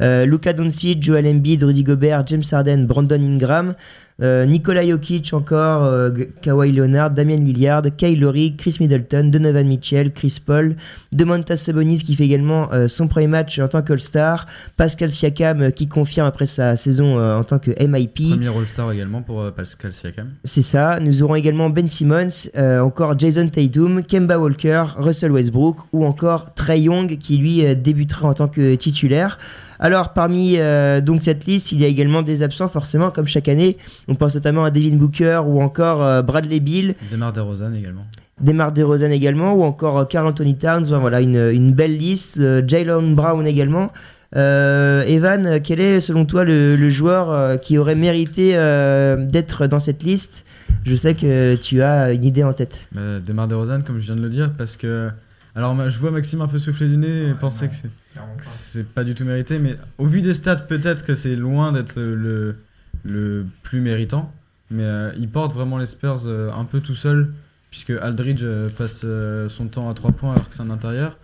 euh, Luka Doncic, Joel Embiid, Rudy Gobert, James Harden, Brandon Ingram, euh, Nikola Jokic encore, euh, Kawhi Leonard, Damian Lillard, Kyle Lowry, Chris Middleton, Donovan Mitchell, Chris Paul, Demontas Sabonis qui fait également euh, son premier match en tant qu'All-Star, Pascal Siakam euh, qui confirme après sa saison en tant que MIP. Premier All-Star également pour Pascal Siakam. C'est ça. Nous aurons également Ben Simmons, encore Jason Tatum, Kemba Walker, Russell Westbrook ou encore Trey Young qui lui débutera en tant que titulaire. Alors parmi euh, donc cette liste, il y a également des absents forcément comme chaque année. On pense notamment à Devin Booker ou encore euh, Bradley Bill, Demar DeRozan également. Demar DeRozan également ou encore euh, Karl Anthony Towns. Voilà une, une belle liste. Euh, Jalen Brown également. Euh, Evan, quel est selon toi le, le joueur euh, qui aurait mérité euh, d'être dans cette liste? Je sais que tu as une idée en tête. Bah, Demar DeRozan, comme je viens de le dire, parce que. Alors, je vois Maxime un peu souffler du nez et penser que c'est- que c'est pas du tout mérité, mais au vu des stats, peut-être que c'est loin d'être le, le, plus méritant. Mais euh, il porte vraiment les Spurs euh, un peu tout seul, puisque Aldridge euh, passe euh, son temps à 3 points alors que c'est un intérieur.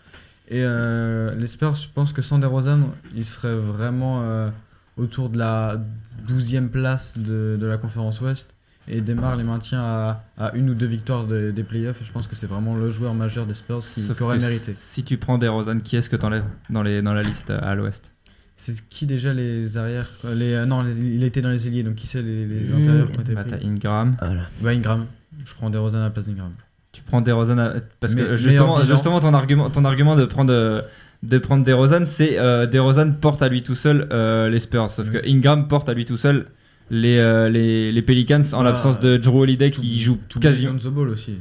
Et les Spurs, je pense que sans DeRozan, ils seraient vraiment autour de la 12e place de, de la conférence Ouest. Et Demar les maintient à, à une ou deux victoires de- des playoffs. Je pense que c'est vraiment le joueur majeur des Spurs qui, Sauf qui aurait que mérité. Si tu prends des Rosanne, qui est-ce que t'enlèves dans, les, dans la liste euh, à l'ouest? C'est qui déjà les arrières les, euh, Non, les- il était dans les ailiers, donc qui c'est les, les Mmh. intérieurs qui ont été Bah, T'as pris Ingram. Voilà. Bah, Ingram. Je prends DeRozan à la place d'Ingram. Tu prends des Rosanne parce Mais- que justement, ton argument, ton argument de prendre euh, de prendre des Rosanne, c'est euh, des Rosanne porte à lui tout seul euh, les Spurs, sauf Oui. que Ingram porte à lui tout seul les euh, les, les Pelicans en Ah, l'absence de Drew Holiday qui joue Tout quasi. Lonzo Ball aussi.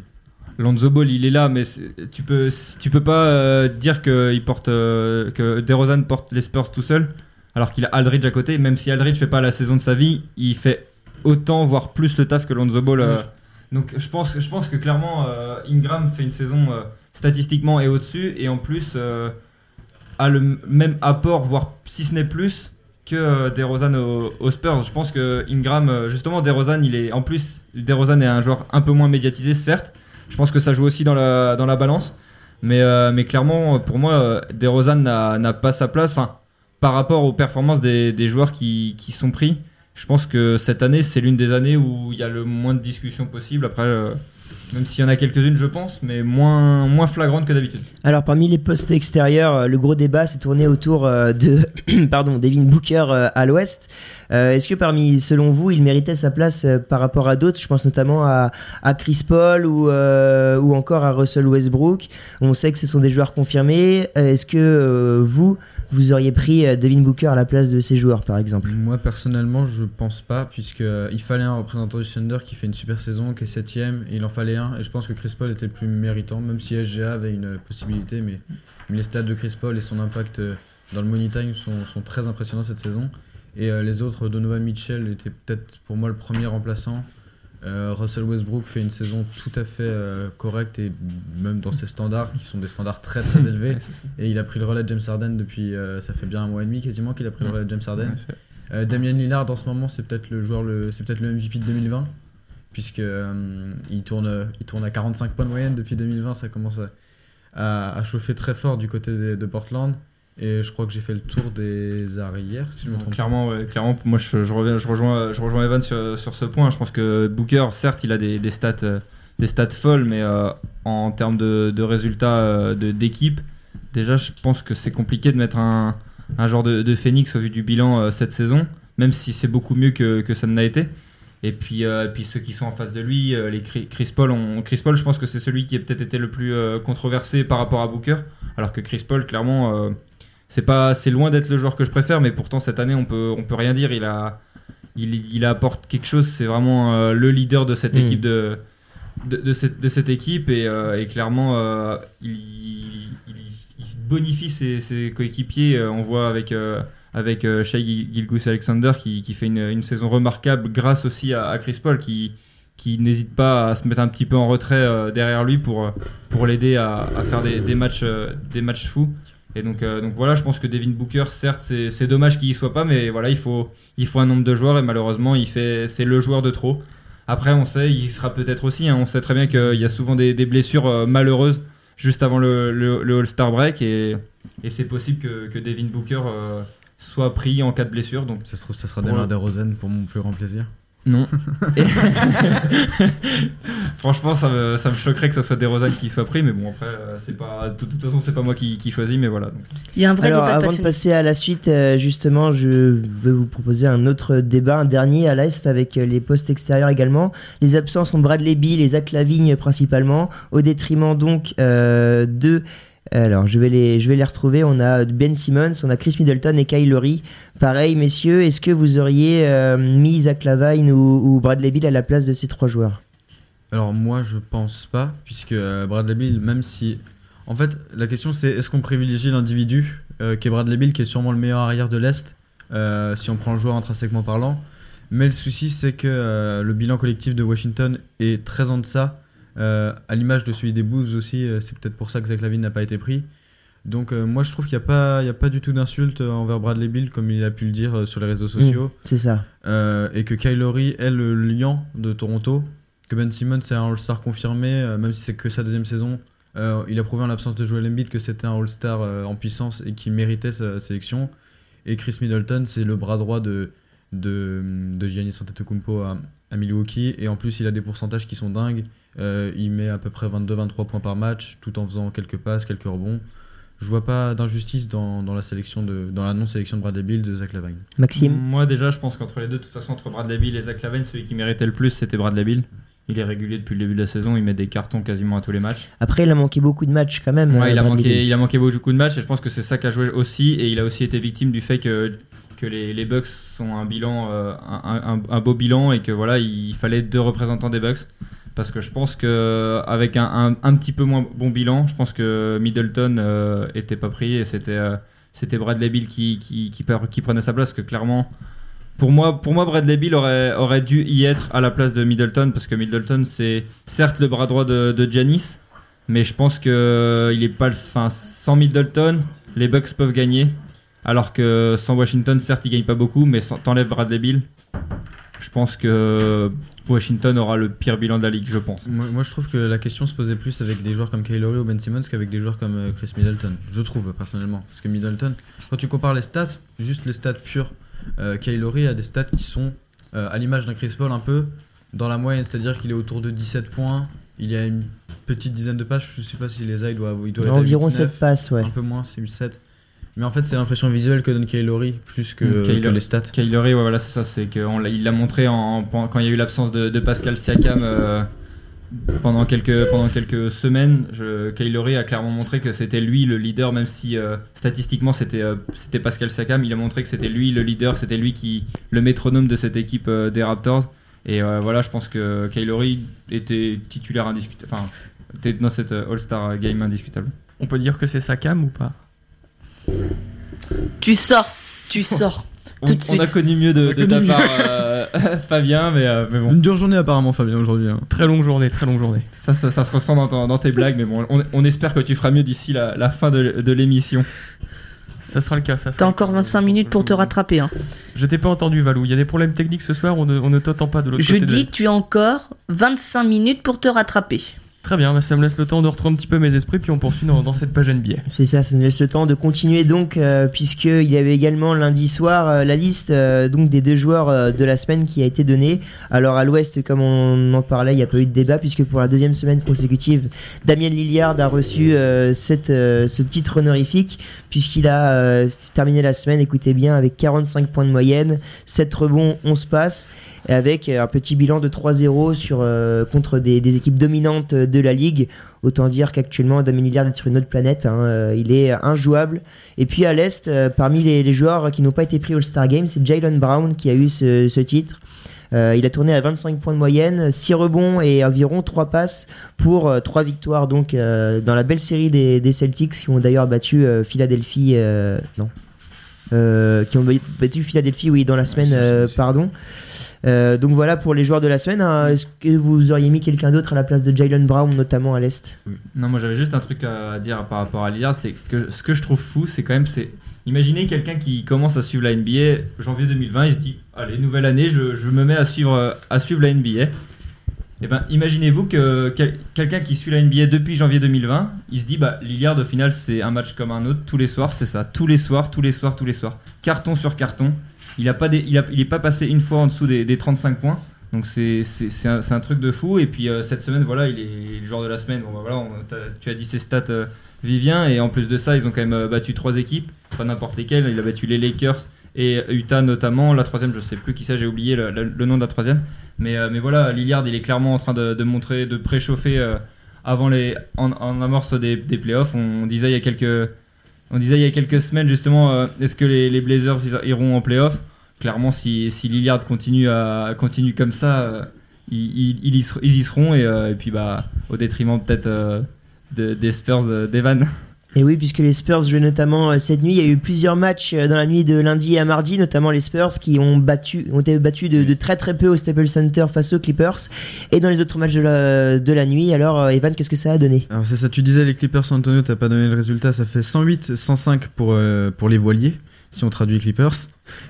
Lonzo Ball, il est là, mais tu peux tu peux pas euh, dire que il porte euh, que DeRozan porte les Spurs tout seul, alors qu'il a Aldridge à côté. Même si Aldridge fait pas la saison de sa vie, il fait autant voire plus le taf que Lonzo Ball. Donc je pense je pense que clairement Ingram fait une saison statistiquement et au-dessus et en plus a le même apport voire si ce n'est plus que euh, DeRozan aux, aux Spurs. Je pense que Ingram euh, justement DeRozan il est en plus DeRozan est un joueur un peu moins médiatisé certes. Je pense que ça joue aussi dans la, dans la balance. Mais, euh, mais clairement, pour moi, DeRozan n'a n'a pas sa place. Enfin, par rapport aux performances des, des joueurs qui, qui sont pris, je pense que cette année, c'est l'une des années où il y a le moins de discussions possible. Après, euh, même s'il y en a quelques-unes, je pense, mais moins, moins flagrantes que d'habitude. Alors parmi les postes extérieurs, euh, le gros débat s'est tourné autour euh, de pardon, Devin Booker euh, à l'ouest. Euh, Est-ce que parmi, selon vous, il méritait sa place euh, par rapport à d'autres? Je pense notamment à, Chris Paul ou, euh, ou encore à Russell Westbrook. On sait que ce sont des joueurs confirmés. Est-ce que vous, vous auriez pris Devin Booker à la place de ces joueurs, par exemple? Moi personnellement, je pense pas, puisque euh, il fallait un représentant du Thunder qui fait une super saison, qui est septième, il en fallait un. Et je pense que Chris Paul était le plus méritant, même si SGA avait une possibilité, mais, les stats de Chris Paul et son impact dans le money time sont, sont très impressionnants cette saison. Et euh, les autres, Donovan Mitchell était peut-être pour moi le premier remplaçant. Euh, Russell Westbrook fait une saison tout à fait euh, correcte et même dans ses standards, qui sont des standards très très élevés. Et il a pris le relais de James Harden depuis, ça fait bien un mois et demi quasiment qu'il a pris le relais de James Harden. Damien Lillard en ce moment c'est peut-être le joueur le c'est peut-être le MVP de 2020 puisque euh, il tourne il tourne à 45 points de moyenne depuis 2020 ça commence à, à- à chauffer très fort du côté de, de Portland et je crois que j'ai fait le tour des arrières si je me trompe Clairement, ouais, clairement, moi je, je reviens, je rejoins, je rejoins Evan sur, sur ce point. Je pense que Booker, certes, il a des, des stats, euh, des stats folles, mais euh, en termes de, de résultats euh, d'équipe, déjà, je pense que c'est compliqué de mettre un, un genre de, de phénix au vu du bilan euh, cette saison, même si c'est beaucoup mieux que, que ça ne l'a été. Et puis, et puis ceux qui sont en face de lui, les Chris Paul, ont- Chris Paul, je pense que c'est celui qui a peut-être été le plus controversé par rapport à Booker, alors que Chris Paul, clairement. C'est pas, c'est loin d'être le joueur que je préfère, mais pourtant cette année on peut, on peut rien dire. Il a, il, il apporte quelque chose. C'est vraiment euh, le leader de cette Mm. équipe de, de, de cette, de cette équipe et, euh, et clairement euh, il, il- il bonifie ses, ses coéquipiers. On voit avec avec Shai Gilgus Alexander qui, qui fait une, une saison remarquable grâce aussi à, à Chris Paul qui qui n'hésite pas à se mettre un petit peu en retrait derrière lui pour, pour l'aider à, à faire des, des matchs, des matchs fous. Et donc, euh, donc voilà, je pense que Devin Booker, certes, c'est dommage qu'il y soit pas, mais voilà, il faut, il faut un nombre de joueurs et malheureusement, il fait, c'est le joueur de trop. Après, on sait, il sera peut-être aussi, hein, on sait très bien qu'il y a souvent des, des blessures euh, malheureuses juste avant le, le- le All-Star break et, et c'est possible que, que Devin Booker euh, soit pris en cas de blessure. Donc, ça se trouve ça sera Demar DeRozan pour mon plus grand plaisir non. Franchement, ça me, ça me choquerait que ça soit DeRozan qui soit pris, mais bon, après, euh, c'est pas, de toute façon, c'est pas moi qui, qui choisis, mais voilà. Il y a un vrai Alors, débat avant de passer à la suite, euh, justement, je vais vous proposer un autre débat, un dernier à l'Est avec euh, les postes extérieurs également. Les absences sont Bradley Bill et Zach Lavigne principalement, au détriment donc euh, de. Alors, je vais, les, retrouver. On a Ben Simmons, on a Chris Middleton et Kyle Lowry. Pareil, messieurs, est-ce que vous auriez euh, mis Zach Lavine ou, Bradley Bill à la place de ces trois joueurs? Alors moi je pense pas, puisque euh, Bradley Bill, même si... En fait, la question c'est est-ce qu'on privilégie l'individu, euh, qui est Bradley Bill, qui est sûrement le meilleur arrière de l'Est, si on prend le joueur intrinsèquement parlant? Mais le souci c'est que le bilan collectif de Washington est très en deçà, euh, à l'image de celui des Bulls aussi, euh, c'est peut-être pour ça que Zach Lavine n'a pas été pris. Donc euh, moi je trouve qu'il n'y a, pas- y a pas du tout d'insulte envers Bradley Bill, comme il a pu le dire euh, sur les réseaux sociaux. C'est ça. Euh, et que Kyle Lowry est le lion de Toronto, que Ben Simmons c'est un All-Star confirmé, même si c'est que sa deuxième saison. Il a prouvé en l'absence de Joel Embiid que c'était un All-Star en puissance et qui méritait sa sélection. Et Chris Middleton c'est le bras droit de, de, de Giannis Antetokounmpo à, à Milwaukee. Et en plus il a des pourcentages qui sont dingues. Euh, il met à peu près 22-23 points par match tout en faisant quelques passes, quelques rebonds. Je vois pas d'injustice dans, dans la sélection de, dans la non-sélection de Bradley Bill de Zach Lavine. Maxime? Moi, déjà, je pense qu'entre les deux, de toute façon, entre Bradley Bill et Zach Lavine, celui qui méritait le plus, c'était Bradley Bill. Il est régulier depuis le début de la saison, il met des cartons quasiment à tous les matchs. Après, il a manqué beaucoup de matchs quand même. Ouais, euh, il, a Bill. manqué, il a manqué beaucoup de matchs et je pense que c'est ça qui a joué aussi. Et il a aussi été victime du fait que, que les, Bucks sont un bilan, euh, un, beau bilan et que voilà, il fallait deux représentants des Bucks. Parce que je pense que avec un, petit peu moins bon bilan, je pense que Middleton euh, était pas pris et c'était euh, c'était Bradley Bill qui, qui, qui, prenait sa place. Que clairement, pour moi, pour moi, Bradley Bill aurait, aurait dû y être à la place de Middleton parce que Middleton, c'est certes le bras droit de, de Giannis, mais je pense que il est pas, enfin, sans Middleton, les Bucks peuvent gagner, alors que sans Washington, certes, ils gagnent pas beaucoup, mais sans t'enlèves Bradley Bill, je pense que Washington aura le pire bilan de la ligue, je pense. Moi, moi, je trouve que la question se posait plus avec des joueurs comme Kyle ou Ben Simmons qu'avec des joueurs comme euh, Chris Middleton. Je trouve personnellement. Parce que Middleton, quand tu compares les stats, juste les stats pures, euh, Kyle a des stats qui sont euh, à l'image d'un Chris Paul un peu dans la moyenne, c'est-à-dire qu'il est autour de 17 points. Il y a une petite dizaine de passes, je sais pas s'il les a, il doit, il doit être Environ 8, 7 9, passes, ouais. Un peu moins, c'est 7. Mais en fait, c'est l'impression visuelle que donne Lowry plus que, Mm, que les stats. Kylery, ouais, voilà, c'est ça, c'est qu'il l'a montré en, en- quand il y a eu l'absence de, de Pascal Siakam euh, pendant, quelques, pendant quelques semaines. Je, Kylery a clairement montré que c'était lui le leader, même si euh, statistiquement c'était euh, c'était Pascal Siakam. Il a montré que c'était lui le leader, c'était lui qui le métronome de cette équipe euh, des Raptors. Et euh, voilà, je pense que Kylery était titulaire indiscutable, enfin, était dans cette All-Star Game indiscutable. On peut dire que c'est sa cam ou pas? Tu sors, tu sors. On, Tout de on a suite. connu mieux On de, a de connu ta mieux. part, euh, Fabien, mais, euh, mais bon. Une dure journée apparemment, Fabien, aujourd'hui. hein. Très longue journée, très longue journée. Ça, ça, ça se ressent dans, ton- dans tes blagues, mais bon, on, on espère que tu feras mieux d'ici la, la fin de, de l'émission. Ça sera le cas, ça. sera T'as le encore cas. 25 minutes pour te rattraper. Hein. Je t'ai pas entendu, Valou. Il y a des problèmes techniques ce soir, on ne, on ne t'entend pas de l'autre Je côté. de dis, tu as encore 25 minutes pour te rattraper. Très bien, ça me laisse le temps de retrouver un petit peu mes esprits, puis on poursuit dans, cette page NBA. C'est ça, ça nous laisse le temps de continuer donc, euh, puisqu'il y avait également lundi soir euh, la liste euh, donc des deux joueurs euh, de la semaine qui a été donnée. Alors à l'ouest, comme on en parlait, il n'y a pas eu de débat, puisque pour la deuxième semaine consécutive, Damien Lillard a reçu ce titre honorifique, puisqu'il a terminé la semaine, écoutez bien, avec 45 points de moyenne, 7 rebonds, 11 passes. Avec un petit bilan de 3-0 sur, euh, contre des, des équipes dominantes de la ligue. Autant dire qu'actuellement, Damien Lillard est sur une autre planète. hein, euh, il est injouable. Et puis à l'Est, euh, parmi les, les joueurs qui n'ont pas été pris au All-Star Game, c'est Jalen Brown qui a eu ce, ce titre. Euh, il a tourné à 25 points de moyenne, 6 rebonds et environ 3 passes pour 3 victoires donc euh, dans la belle série des, des Celtics qui ont d'ailleurs battu Philadelphie. non. Qui ont battu Philadelphie, oui, dans la semaine, euh, c'est- pardon. Euh, donc voilà pour les joueurs de la semaine. hein. Est-ce que vous auriez mis quelqu'un d'autre à la place de Jalen Brown, notamment à l'Est? Non, moi j'avais juste un truc à dire par rapport à Lillard, c'est que ce que je trouve fou, c'est quand même, c'est imaginez quelqu'un qui commence à suivre la NBA janvier 2020, il se dit, allez nouvelle année, je, me mets à suivre à suivre la NBA. Et ben imaginez-vous que quel- quelqu'un qui suit la NBA depuis janvier 2020, il se dit bah Lillard au final c'est un match comme un autre tous les soirs, c'est ça, tous les soirs, tous les soirs, tous les soirs, carton sur carton. Il a pas il, pas passé une fois en dessous des, des 35 points. Donc c'est un, un truc de fou. Et puis euh, cette semaine, voilà, il est le joueur de la semaine. Bon, bah, voilà, tu as dit ses stats, euh, Vivien. Et en plus de ça, ils ont quand même euh, battu trois équipes, pas n'importe lesquelles. Il a battu les Lakers et Utah notamment. La troisième, je sais plus qui c'est, j'ai oublié le, nom de la troisième. Mais, mais voilà, Lillard, il est clairement en train de, montrer, de préchauffer avant les, en, en amorce des, des playoffs. On, disait il y a quelques, on disait il y a quelques semaines justement, euh, est-ce que les, Blazers iront en playoff? Clairement, si, si continue, à, continue comme ça, euh, ils, ils- y seront. Et, euh, et puis, bah, au détriment peut-être de- des Spurs d'Evan. Et oui, puisque les Spurs jouaient notamment euh, cette nuit, il y a eu plusieurs matchs euh, dans la nuit de lundi à mardi, notamment les Spurs qui ont battu, ont été battus de, de très très peu au Staples Center face aux Clippers, et dans les autres matchs de la, de la nuit. Alors, euh, Evan, qu'est-ce que ça a donné? Alors c'est ça, tu disais les Clippers Antonio, t'as pas donné le résultat, ça fait 108, 105 pour, euh, pour les voiliers, si on traduit Clippers.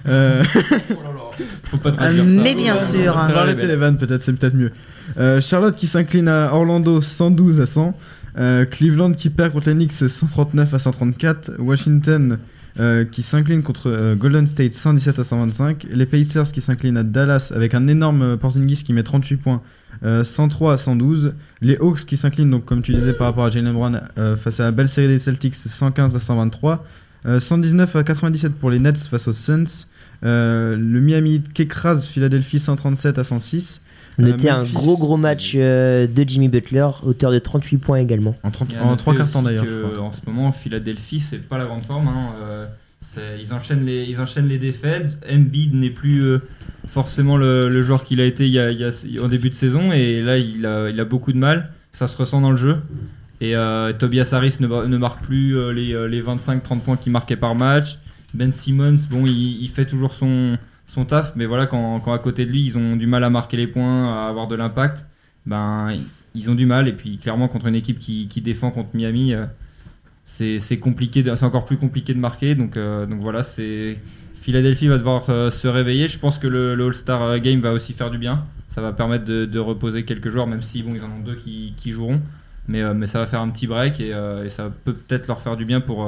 Euh, Faut pas Ah, traduire ça. mais bien sûr. on va arrêter les vannes, peut-être, c'est peut-être mieux. Euh, Charlotte qui s'incline à Orlando 112 à 100. Euh, Cleveland qui perd contre les Knicks 139 à 134. Washington euh, qui s'incline contre euh, Golden State 117 à 125. Les Pacers qui s'inclinent à Dallas avec un énorme Porzingis qui met 38 points. euh, 103 à 112. Les Hawks qui s'inclinent, donc comme tu disais par rapport à Jalen Brown, face à la belle série des Celtics 115 à 123. Euh, 119 à 97 pour les Nets face aux Suns. Le Miami qui écrase Philadelphie 137 à 106. Euh, Notez un gros gros match euh, de Jimmy Butler, auteur de 38 points également. En, 30 Il y a en noté 3 quarts temps d'ailleurs. En ce moment, Philadelphie, c'est pas la grande forme. hein, euh, ils, enchaînent les, ils enchaînent les défaites. Embiid n'est plus euh, forcément le, le joueur qu'il a été il y a, il y a- en début de saison. Et là, il a, il a beaucoup de mal. Ça se ressent dans le jeu. Et euh, Tobias Harris ne, ne marque plus euh, les, euh, les 25-30 points qu'il marquait par match. Ben Simmons, bon, il, il fait toujours son, son taf, mais voilà, quand, quand à côté de lui, ils ont du mal à marquer les points, à avoir de l'impact, ben, ils ont du mal. Et puis, clairement, contre une équipe qui, qui défend contre Miami, euh, c'est compliqué, c'est encore plus compliqué de marquer. Donc, euh, donc voilà, c'est Philadelphie va devoir euh, se réveiller. Je pense que le, All-Star Game va aussi faire du bien. Ça va permettre de, reposer quelques joueurs, même si bon, ils en ont deux qui, joueront. Mais, mais ça va faire un petit break et, ça peut peut-être leur faire du bien pour,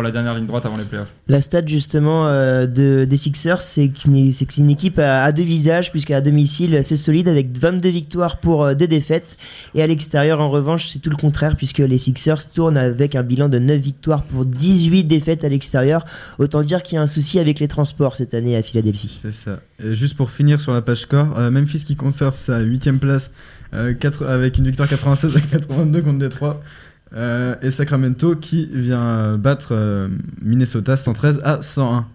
pour la dernière ligne droite avant les playoffs. La stat justement euh, de, des Sixers, c'est qu'une- c'est que c'est une équipe à, à deux visages, puisqu'à domicile c'est solide avec 22 victoires pour euh, deux défaites. Et à l'extérieur en revanche c'est tout le contraire, puisque les Sixers tournent avec un bilan de 9 victoires pour 18 défaites à l'extérieur. Autant dire qu'il y a un souci avec les transports cette année à Philadelphie. C'est ça. Et juste pour finir sur la page score, euh, Memphis qui conserve sa 8ème place euh, avec une victoire 96 à 82 contre Détroit. Euh, et Sacramento qui vient euh, battre euh, Minnesota 113 à 101.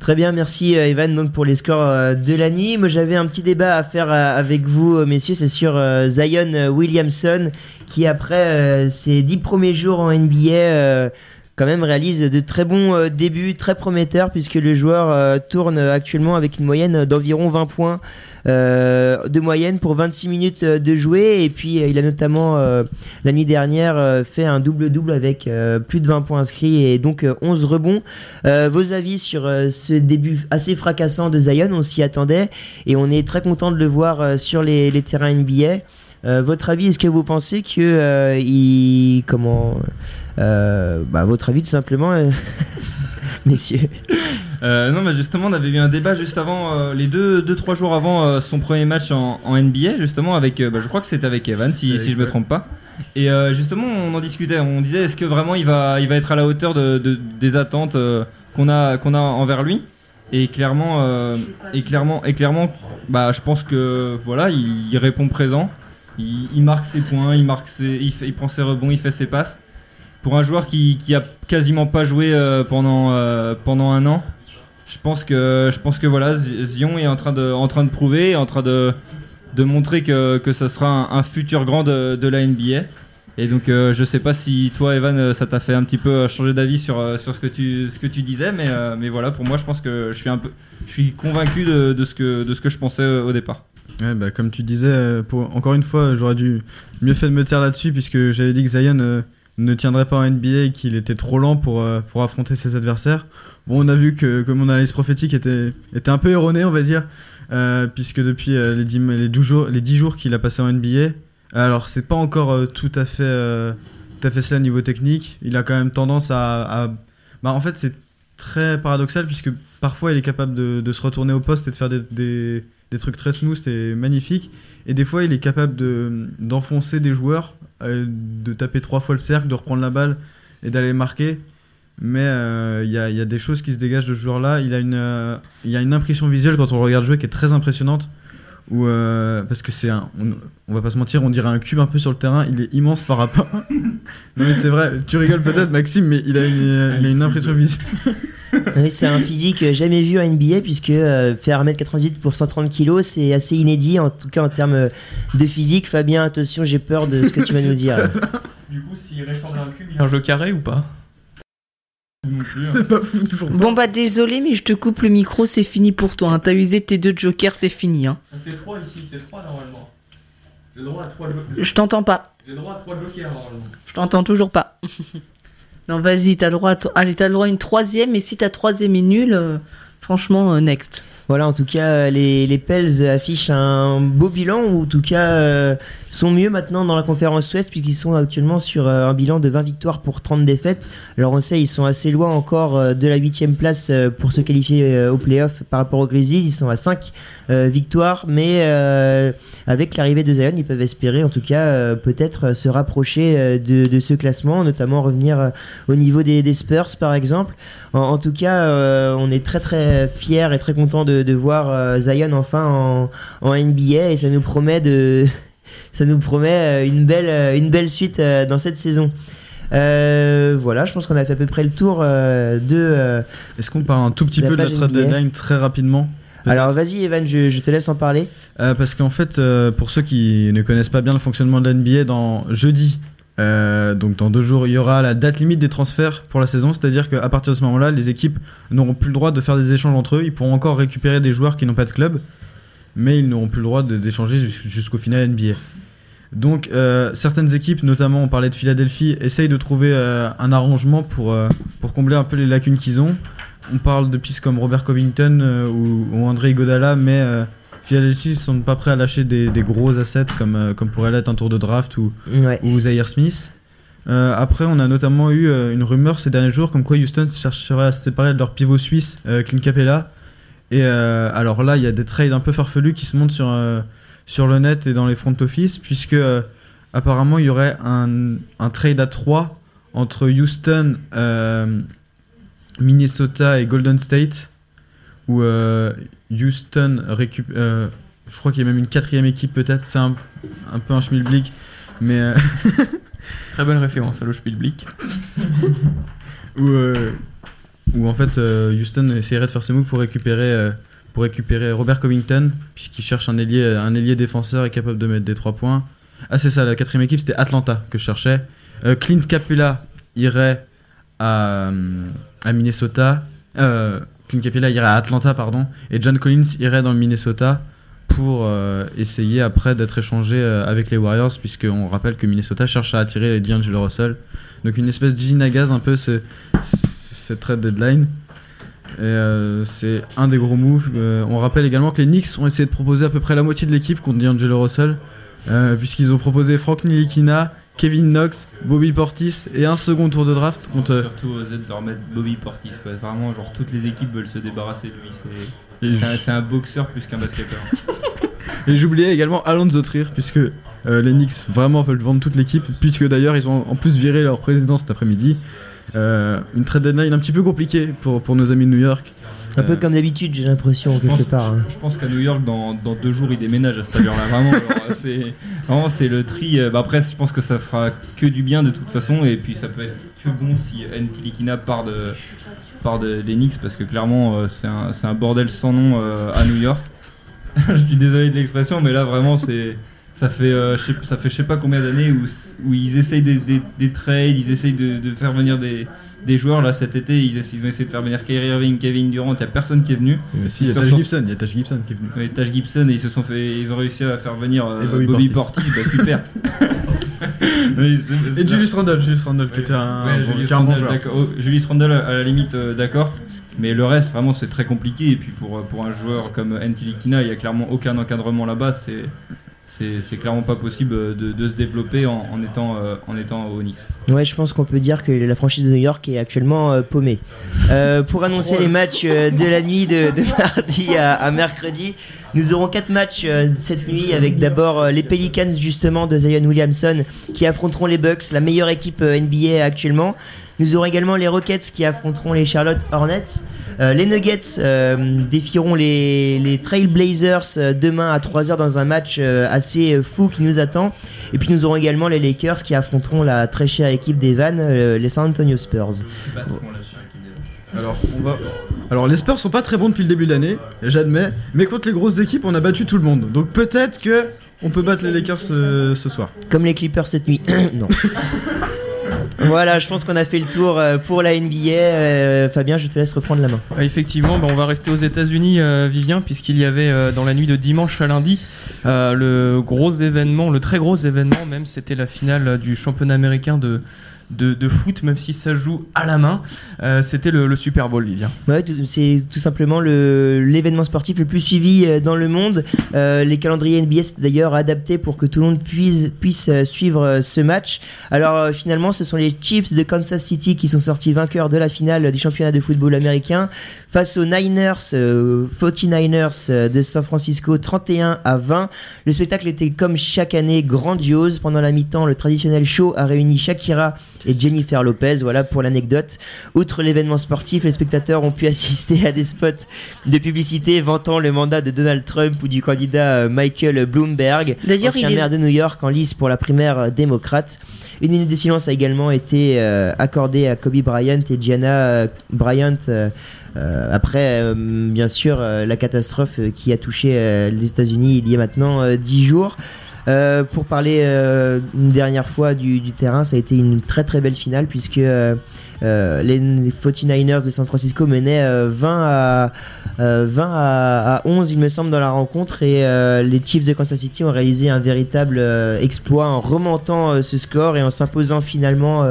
Très bien, merci Evan donc pour les scores de la nuit. Moi j'avais un petit débat à faire avec vous messieurs, c'est sur Zion Williamson qui après ses dix premiers jours en NBA quand même réalise de très bons euh, débuts, très prometteurs puisque le joueur euh, tourne actuellement avec une moyenne d'environ 20 points euh, de moyenne pour 26 minutes de jouer et puis il a notamment la nuit dernière fait un double-double avec plus de 20 points inscrits et donc euh, 11 rebonds. Vos avis sur ce début assez fracassant de Zion, on s'y attendait et on est très content de le voir sur les, les terrains NBA. Votre avis, est-ce que vous pensez que il comment bah votre avis tout simplement, euh, messieurs. Euh, non, mais justement, on avait eu un débat juste avant, euh, les deux, deux, trois jours avant euh, son premier match en, NBA, justement, avec, euh, bah, je crois que c'était avec Evan, si, si je me trompe pas. Et euh, justement, on en discutait, on disait, est-ce que vraiment il va, il va être à la hauteur de, de- des attentes euh, qu'on a, qu'on a envers lui? Et clairement, euh, et clairement, et clairement, bah, je pense que voilà, il, répond présent, il, marque ses points, il marque ses, il prend ses rebonds, il fait ses passes. Pour un joueur qui, qui a quasiment pas joué euh, pendant, euh, pendant un an, je pense que je pense que voilà Zion est en train de en train de prouver, en train de de montrer que, que ça sera un, futur grand de, la NBA. Et donc euh, je sais pas si toi Evan euh, ça t'a fait un petit peu changer d'avis sur sur ce que tu ce que tu disais mais mais voilà pour moi je pense que je suis un peu je suis convaincu de, de ce que de ce que je pensais au départ. Ouais, bah, comme tu disais, pour, encore une fois, j'aurais dû mieux fait de me taire là-dessus, puisque j'avais dit que Zion ne tiendrait pas en NBA et qu'il était trop lent pour, euh, pour affronter ses adversaires. Bon, on a vu que, mon analyse prophétique était, était un peu erronée, on va dire, euh, puisque depuis euh, les, 10, les, 12 jours, les 10 jours qu'il a passé en NBA, alors c'est pas encore tout à fait tout à fait niveau technique. Il a quand même tendance à, bah en fait c'est très paradoxal puisque parfois il est capable de, de se retourner au poste et de faire des, des, des trucs très smooth et magnifiques. Et des fois il est capable de d'enfoncer des joueurs, euh, de taper trois fois le cercle, de reprendre la balle et d'aller marquer. Mais euh, il y, a, des choses qui se dégagent de ce joueur-là. Il a une euh, il a une impression visuelle quand on le regarde jouer qui est très impressionnante. Où, euh, parce que c'est un, on, on va pas se mentir, on dirait un cube un peu sur le terrain. Il est immense par rapport. non mais c'est vrai. Tu rigoles peut-être, Maxime, mais il a une, il a une impression visuelle. Oui, c'est un physique euh, jamais vu en NBA puisque euh, faire 1m98 pour 130 kg c'est assez inédit en tout cas en termes euh, de physique. Fabien, attention, j'ai peur de ce que tu vas nous dire. Du coup, s'il ressemble à un cube, il a un jeu carré ou pas? C'est pas fou toujours. Bon bah désolé mais je te coupe le micro, c'est fini pour toi. hein. T'as usé tes deux jokers, c'est fini. Hein. C'est 3 ici, c'est 3 normalement. J'ai droit à 3 jokers. Je t'entends pas. J'ai droit à 3 jokers normalement. Je t'entends toujours pas. non vas-y, t'as le droit. À Allez, t'as le droit à une troisième et si ta troisième est nulle, euh, franchement euh, next. Voilà, en tout cas, euh, les, les Pels affichent un beau bilan, ou en tout cas euh, sont mieux maintenant dans la conférence Ouest, puisqu'ils sont actuellement sur un bilan de 20 victoires pour 30 défaites. Alors on sait, ils sont assez loin encore de la 8 place pour se qualifier au playoff par rapport aux Grizzlies. Ils sont à 5 euh, victoires, mais euh, avec l'arrivée de Zion, ils peuvent espérer en tout cas euh, peut-être se rapprocher de, de ce classement, notamment revenir au niveau des, des Spurs par exemple. En, en tout cas, on est très très fiers et très contents de, de voir Zion enfin en, en NBA et ça nous promet de ça nous promet une belle une belle suite dans cette saison. Euh, voilà, je pense qu'on a fait à peu près le tour euh, de. euh, Est-ce qu'on parle un tout petit peu de la trade deadline très rapidement? Alors vas-y Evan, je, je te laisse en parler. Euh, parce qu'en fait, euh, pour ceux qui ne connaissent pas bien le fonctionnement de la NBA, dans jeudi, euh, donc dans deux jours, il y aura la date limite des transferts pour la saison, c'est-à-dire qu'à partir de ce moment-là, les équipes n'auront plus le droit de faire des échanges entre eux. Ils pourront encore récupérer des joueurs qui n'ont pas de club, mais ils n'auront plus le droit d'échanger jus- jusqu'au final NBA. Donc euh, certaines équipes, notamment on parlait de Philadelphie, essayent de trouver un arrangement pour, pour combler un peu les lacunes qu'ils ont. On parle de pistes comme Robert Covington euh, ou, ou André Iguodala, mais euh, Philadelphie ne sont pas prêts à lâcher des, des gros assets comme, euh, comme pourrait l'être un tour de draft ou, Ouais. ou Zaire Smith. Euh, après, on a notamment eu une rumeur ces derniers jours comme quoi Houston chercherait à se séparer de leur pivot suisse, Clint Capella. Et alors là, il y a des trades un peu farfelus qui se montent sur, sur le net et dans les front office, puisque apparemment il y aurait un, un trade à 3 entre Houston, Minnesota et Golden State, où euh, Houston récupère. euh, je crois qu'il y a même une quatrième équipe peut-être, c'est un, un peu un schmilblick, mais euh, Très bonne référence à l'Oshpilblick. où, où en fait Houston essaierait de faire ce move pour récupérer, pour récupérer Robert Covington, puisqu'il cherche un ailier, un ailier défenseur et capable de mettre des 3 points. Ah, c'est ça, la quatrième équipe c'était Atlanta que je cherchais. Euh, Clint Capula irait à, Minnesota. Euh, Clint Capula irait à Atlanta, pardon. Et John Collins irait dans le Minnesota pour euh, essayer après d'être échangé euh, avec les Warriors, puisqu'on rappelle que Minnesota cherche à attirer D'Angelo Russell. Donc une espèce d'usine à gaz un peu ce- ce- cette trade deadline. Et euh, c'est un des gros moves. On rappelle également que les Knicks ont essayé de proposer à peu près la moitié de l'équipe contre D'Angelo Russell, puisqu'ils ont proposé Frank Nilikina, Kevin Knox, Bobby Portis et un second tour de draft contre. Surtout aux Z de leur mettre Bobby Portis. Quoi. Vraiment, genre toutes les équipes veulent se débarrasser de lui. Un, c'est un boxeur plus qu'un basketteur. Et j'oubliais également Alonso Trier, puisque euh, les Knicks vraiment veulent vendre toute l'équipe, puisque d'ailleurs ils ont en plus viré leur président cet après-midi. Euh, une trade deadline un petit peu compliquée pour, pour nos amis de New York. Un peu comme d'habitude, j'ai l'impression, pense, quelque part. hein. je pense qu'à New York, dans, dans deux jours, il déménage à cette allure-là. Vraiment, c'est vraiment c'est le tri. euh, bah après, je pense que ça fera que du bien de toute façon, et puis ça peut être que bon si Ntilikina part de part de, des Knicks, parce que clairement, euh, c'est un, un bordel sans nom euh, à New York. je suis désolé de l'expression, mais là vraiment, c'est ça fait euh, ça fait je sais pas combien d'années où, où ils essayent des, des- des trades, ils essayent de, de faire venir des des joueurs là cet été, ils, ont essayé de faire venir Kyrie Irving, Kevin Durant, il y a personne qui est venu. mais si, il y a Taj sur- Gibson, il y a Taj Gibson qui est venu. Ouais, Taj Gibson et ils se sont fait, ils ont réussi à faire venir euh, Et Bobby Bobby, Portis. Portis, bah super. Oui, Et Julius Randle, Julius Randle qui Ouais, était un, ouais, bon- Julius joueur. d'accord. Oh, Julius Randle à la limite euh, d'accord, mais le reste vraiment c'est très compliqué et puis pour, euh, pour un joueur comme Ntilikina il y a clairement aucun encadrement là-bas, c'est c'est clairement pas possible de, se développer en, étant euh, en étant. Ouais, je pense qu'on peut dire que la franchise de New York est actuellement euh, paumée. Euh, pour annoncer les matchs euh, de la nuit de, mardi à, à mercredi, nous aurons quatre matchs cette nuit avec d'abord les Pelicans justement de Zion Williamson qui affronteront les Bucks, la meilleure équipe NBA actuellement. Nous aurons également les Rockets qui affronteront les Charlotte Hornets. Euh, les Nuggets euh, défieront les, les Trail Blazers euh, demain à 3h dans un match assez fou qui nous attend. Et puis nous aurons également les Lakers qui affronteront la très chère équipe des Vannes, les San Antonio Spurs. Alors, on va... Alors, les Spurs sont pas très bons depuis le début de l'année, j'admets, mais contre les grosses équipes, on a battu tout le monde. Donc peut-être que on peut battre les Lakers ce, ce soir. Comme les Clippers cette nuit. non. voilà, je pense qu'on a fait le tour euh, pour la NBA. Euh, Fabien, je te laisse reprendre la main. Effectivement, bah, on va rester aux États-Unis, euh, Vivien, puisqu'il y avait dans la nuit de dimanche à lundi le gros événement, le très gros événement même, c'était la finale du championnat américain de, de, de foot, même si ça joue à la main. Euh, c'était le, Super Bowl, Vivien. Ouais, c'est tout simplement le- l'événement sportif le plus suivi euh, dans le monde. Euh, les calendriers NBA d'ailleurs adaptés pour que tout le monde puisse, puisse suivre ce match. Alors finalement, ce sont les Chiefs de Kansas City qui sont sortis vainqueurs de la finale du championnat de football américain face aux Niners, euh, 49ers euh, de San Francisco, 31 à 20. Le spectacle était comme chaque année grandiose. Pendant la mi-temps, le traditionnel show a réuni Shakira et Jennifer Lopez. Voilà pour l'anecdote. Outre l'événement sportif, les spectateurs ont pu assister à des spots de publicité vantant le mandat de Donald Trump ou du candidat euh, Michael Bloomberg, ancien est- maire de New York en lice pour la primaire euh, démocrate. Une minute de silence a également été euh, accordée à Kobe Bryant et Gianna euh, Bryant. euh, après, bien sûr, la catastrophe qui a touché les États-Unis il y a maintenant 10 jours. Euh, pour parler euh, une dernière fois du, du terrain, ça a été une très très belle finale puisque euh, les, les 49ers de San Francisco menaient euh, 20, à, euh, 20 à, à 11 il me semble dans la rencontre et les Chiefs de Kansas City ont réalisé un véritable exploit en remontant ce score et en s'imposant finalement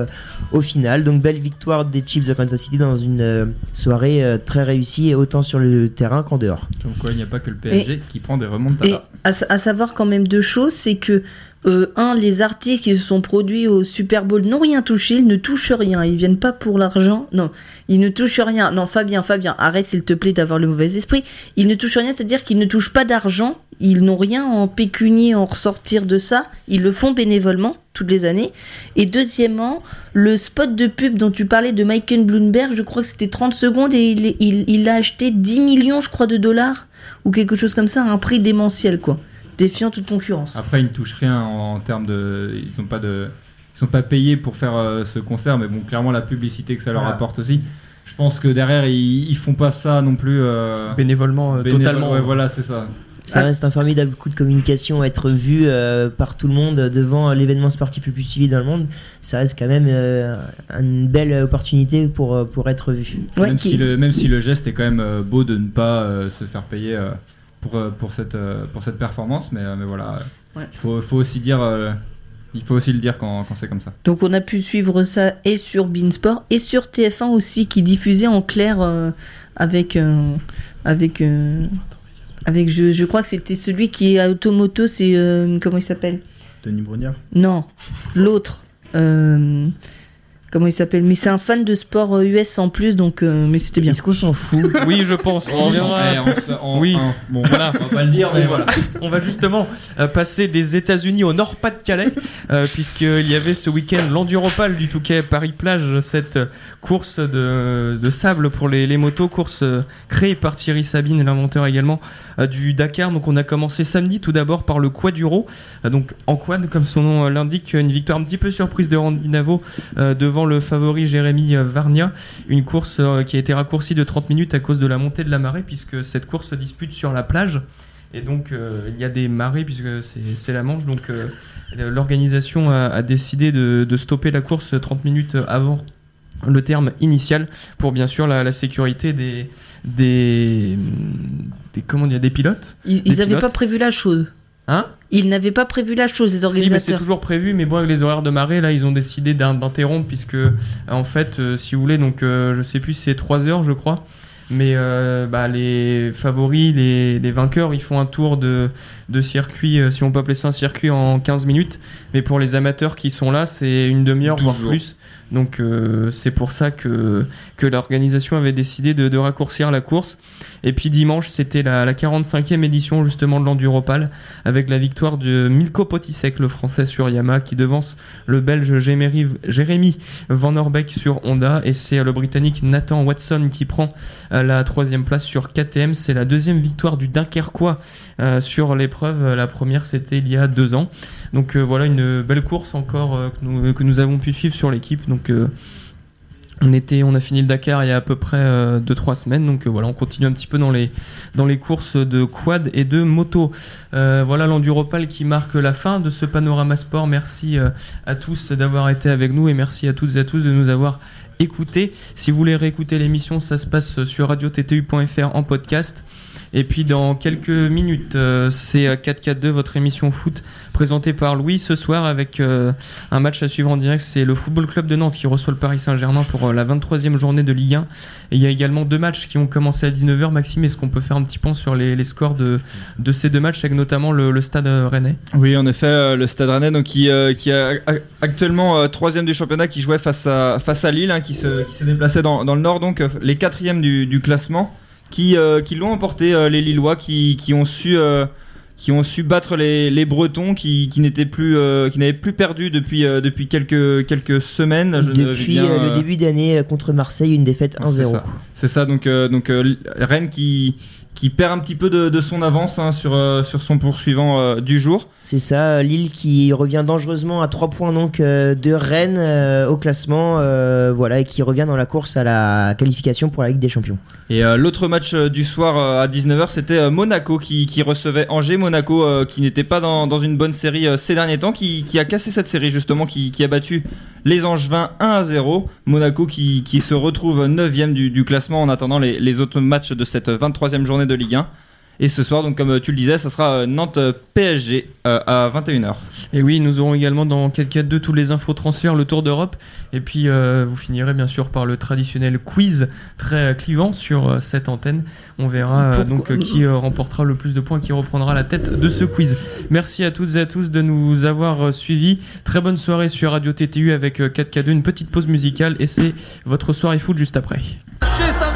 au final. Donc belle victoire des Chiefs de Kansas City dans une soirée très réussie autant sur le terrain qu'en dehors. Comme quoi il n'y a pas que le PSG qui prend des remontes Et à, sa- à savoir quand même deux choses, c'est que euh, un, les artistes qui se sont produits au Super Bowl n'ont rien touché, ils ne touchent rien, ils viennent pas pour l'argent, non, ils ne touchent rien. Non, Fabien, Fabien, arrête s'il te plaît d'avoir le mauvais esprit. Ils ne touchent rien, c'est-à-dire qu'ils ne touchent pas d'argent, ils n'ont rien en pécunier en ressortir de ça, ils le font bénévolement toutes les années. Et deuxièmement, le spot de pub dont tu parlais de Michael Bloomberg, je crois que c'était 30 secondes et il, il, a acheté 10 millions, je crois, de dollars ou quelque chose comme ça à un prix démentiel, quoi. Défiant toute concurrence. Après, ils ne touchent rien en, en termes de. Ils sont pas de. Ils sont pas payés pour faire euh, ce concert, mais bon, clairement la publicité que ça leur Voilà. apporte aussi. je pense que derrière, ils, ils font pas ça non plus. euh, Bénévolement, euh, bénévole. totalement. Ouais, voilà, c'est ça. Ça Ah. reste un formidable coup de communication, être vu euh, par tout le monde devant l'événement sportif le plus suivi dans le monde. Ça reste quand même euh, une belle opportunité pour, pour être vu. Ouais, même, qui- si le, même si le geste est quand même beau de ne pas euh, se faire payer euh, pour, euh, pour, cette, euh, pour cette performance, mais, euh, mais voilà, Ouais. il faut, faut aussi dire. il faut aussi le dire quand, quand c'est comme ça. Donc on a pu suivre ça et sur Beansport et sur TF1 aussi qui diffusait en clair avec avec avec je, je crois que c'était celui qui est automoto c'est euh, comment il s'appelle? Denis Brognard. Non, l'autre euh, comment il s'appelle mais c'est un fan de sport euh, US en plus donc euh, mais c'était bien. Est-ce qu'on s'en fout? Oui, je pense. On reviendra. Eh, on se- on- Oui. on- bon, Voilà. on va pas le dire, mais On voilà. va, on va justement euh, passer des États-Unis au Nord-Pas-de-Calais, euh, puisqu'il y avait ce week-end l'Enduropal du Touquet Paris-Plage, cette euh, course de, de sable pour les, les motos, course euh, créée par Thierry Sabine, l'inventeur également euh, du Dakar. Donc on a commencé samedi tout d'abord par le Quaduro, euh, donc en quad comme son nom euh, l'indique, une victoire un petit peu surprise de Randy Navo euh, devant le favori Jérémy Varnia, une course euh, qui a été raccourcie de 30 minutes à cause de la montée de la marée, puisque cette course se dispute sur la plage. Et donc, euh, il y a des marées, puisque c'est la Manche. Donc, euh, l'organisation a, a décidé de, de stopper la course 30 minutes avant le terme initial pour bien sûr la, la sécurité des, des, des comment dire des pilotes. Ils, Des ils avaient pas prévu la chose. Hein? Ils n'avaient pas prévu la chose les Si, mais c'est organisateurs. toujours prévu, mais bon, avec les horaires de marée, là, ils ont décidé d'in- d'interrompre, puisque, euh, en fait, euh, si vous voulez, donc, euh, je sais plus, c'est 3 heures, je crois, mais euh, bah, les favoris, les, les vainqueurs, ils font un tour de, de circuit, euh, si on peut appeler ça un circuit, en 15 minutes, mais pour les amateurs qui sont là, c'est une demi-heure, voire plus. Donc, euh, c'est pour ça que, que l'organisation avait décidé de, de raccourcir la course. Et puis dimanche, c'était la, la 45e édition justement de l'Enduropal avec la victoire de Milko Potisek, le français sur Yamaha, qui devance le belge Jérémy, Van Orbeek sur Honda. Et c'est le britannique Nathan Watson qui prend euh, la troisième place sur KTM. C'est la deuxième victoire du Dunkerquois euh, sur l'épreuve. La première, c'était il y a deux ans. Donc euh, voilà une belle course encore euh, que, nous, que nous avons pu suivre sur l'équipe. Euh, on, on a fini le Dakar il y a à peu près 2-3 semaines. Donc euh, voilà, on continue un petit peu dans les, dans les courses de quad et de moto. Euh, voilà l'Enduropal qui marque la fin de ce panorama sport. Merci euh, à tous d'avoir été avec nous et merci à toutes et à tous de nous avoir écoutés. Si vous voulez réécouter l'émission, ça se passe sur radiottu.fr en podcast. Et puis dans quelques minutes, euh, c'est 4-4-2, votre émission foot présentée par Louis ce soir avec euh, un match à suivre en direct. C'est le Football Club de Nantes qui reçoit le Paris Saint-Germain pour euh, la 23e journée de Ligue 1. Et il y a également deux matchs qui ont commencé à 19h. Maxime, est-ce qu'on peut faire un petit point sur les, scores de, ces deux matchs avec notamment le, stade euh, rennais? Oui, en effet, euh, le Stade Rennais, donc qui, euh, est actuellement euh, troisième du championnat, qui jouait face à face à Lille, hein, qui se qui déplacé dans, le Nord, donc euh, les quatrièmes du, du classement, qui euh, qui l'ont emporté euh, les Lillois, qui qui ont su euh, qui ont su battre les, les Bretons, qui qui n'étaient plus euh, qui n'avaient plus perdu depuis euh, depuis quelques quelques semaines. Je Depuis bien, euh, le début d'année contre Marseille, une défaite Ouais, c'est 1-0. ça. C'est ça, donc, donc Rennes qui, qui perd un petit peu de, de son avance hein, sur, sur son poursuivant du jour. C'est ça, Lille qui revient dangereusement à 3 points donc euh, de Rennes euh, au classement, euh, voilà, et qui revient dans la course à la qualification pour la Ligue des Champions. Et euh, l'autre match euh, du soir euh, à 19h, c'était euh, Monaco qui, recevait Angers. Monaco euh, qui n'était pas dans, une bonne série euh, ces derniers temps, qui, a cassé cette série justement, qui, a battu les Angevins 1 à 0. Monaco qui, se retrouve 9ème du, du classement en attendant les, les autres matchs de cette 23e journée de Ligue 1. Et ce soir, donc comme euh, tu le disais, ça sera euh, Nantes PSG euh, à 21h. Et oui, nous aurons également dans 4-4-2 tous les infos transferts, le Tour d'Europe. Et puis, euh, vous finirez bien sûr par le traditionnel quiz très clivant sur euh, cette antenne. On verra Pourquoi- donc euh, qui euh, remportera le plus de points, qui reprendra la tête de ce quiz. Merci à toutes et à tous de nous avoir euh, suivis. Très bonne soirée sur Radio TTU avec euh, 4K2, une petite pause musicale. Et c'est votre soirée foot juste après. Chez sa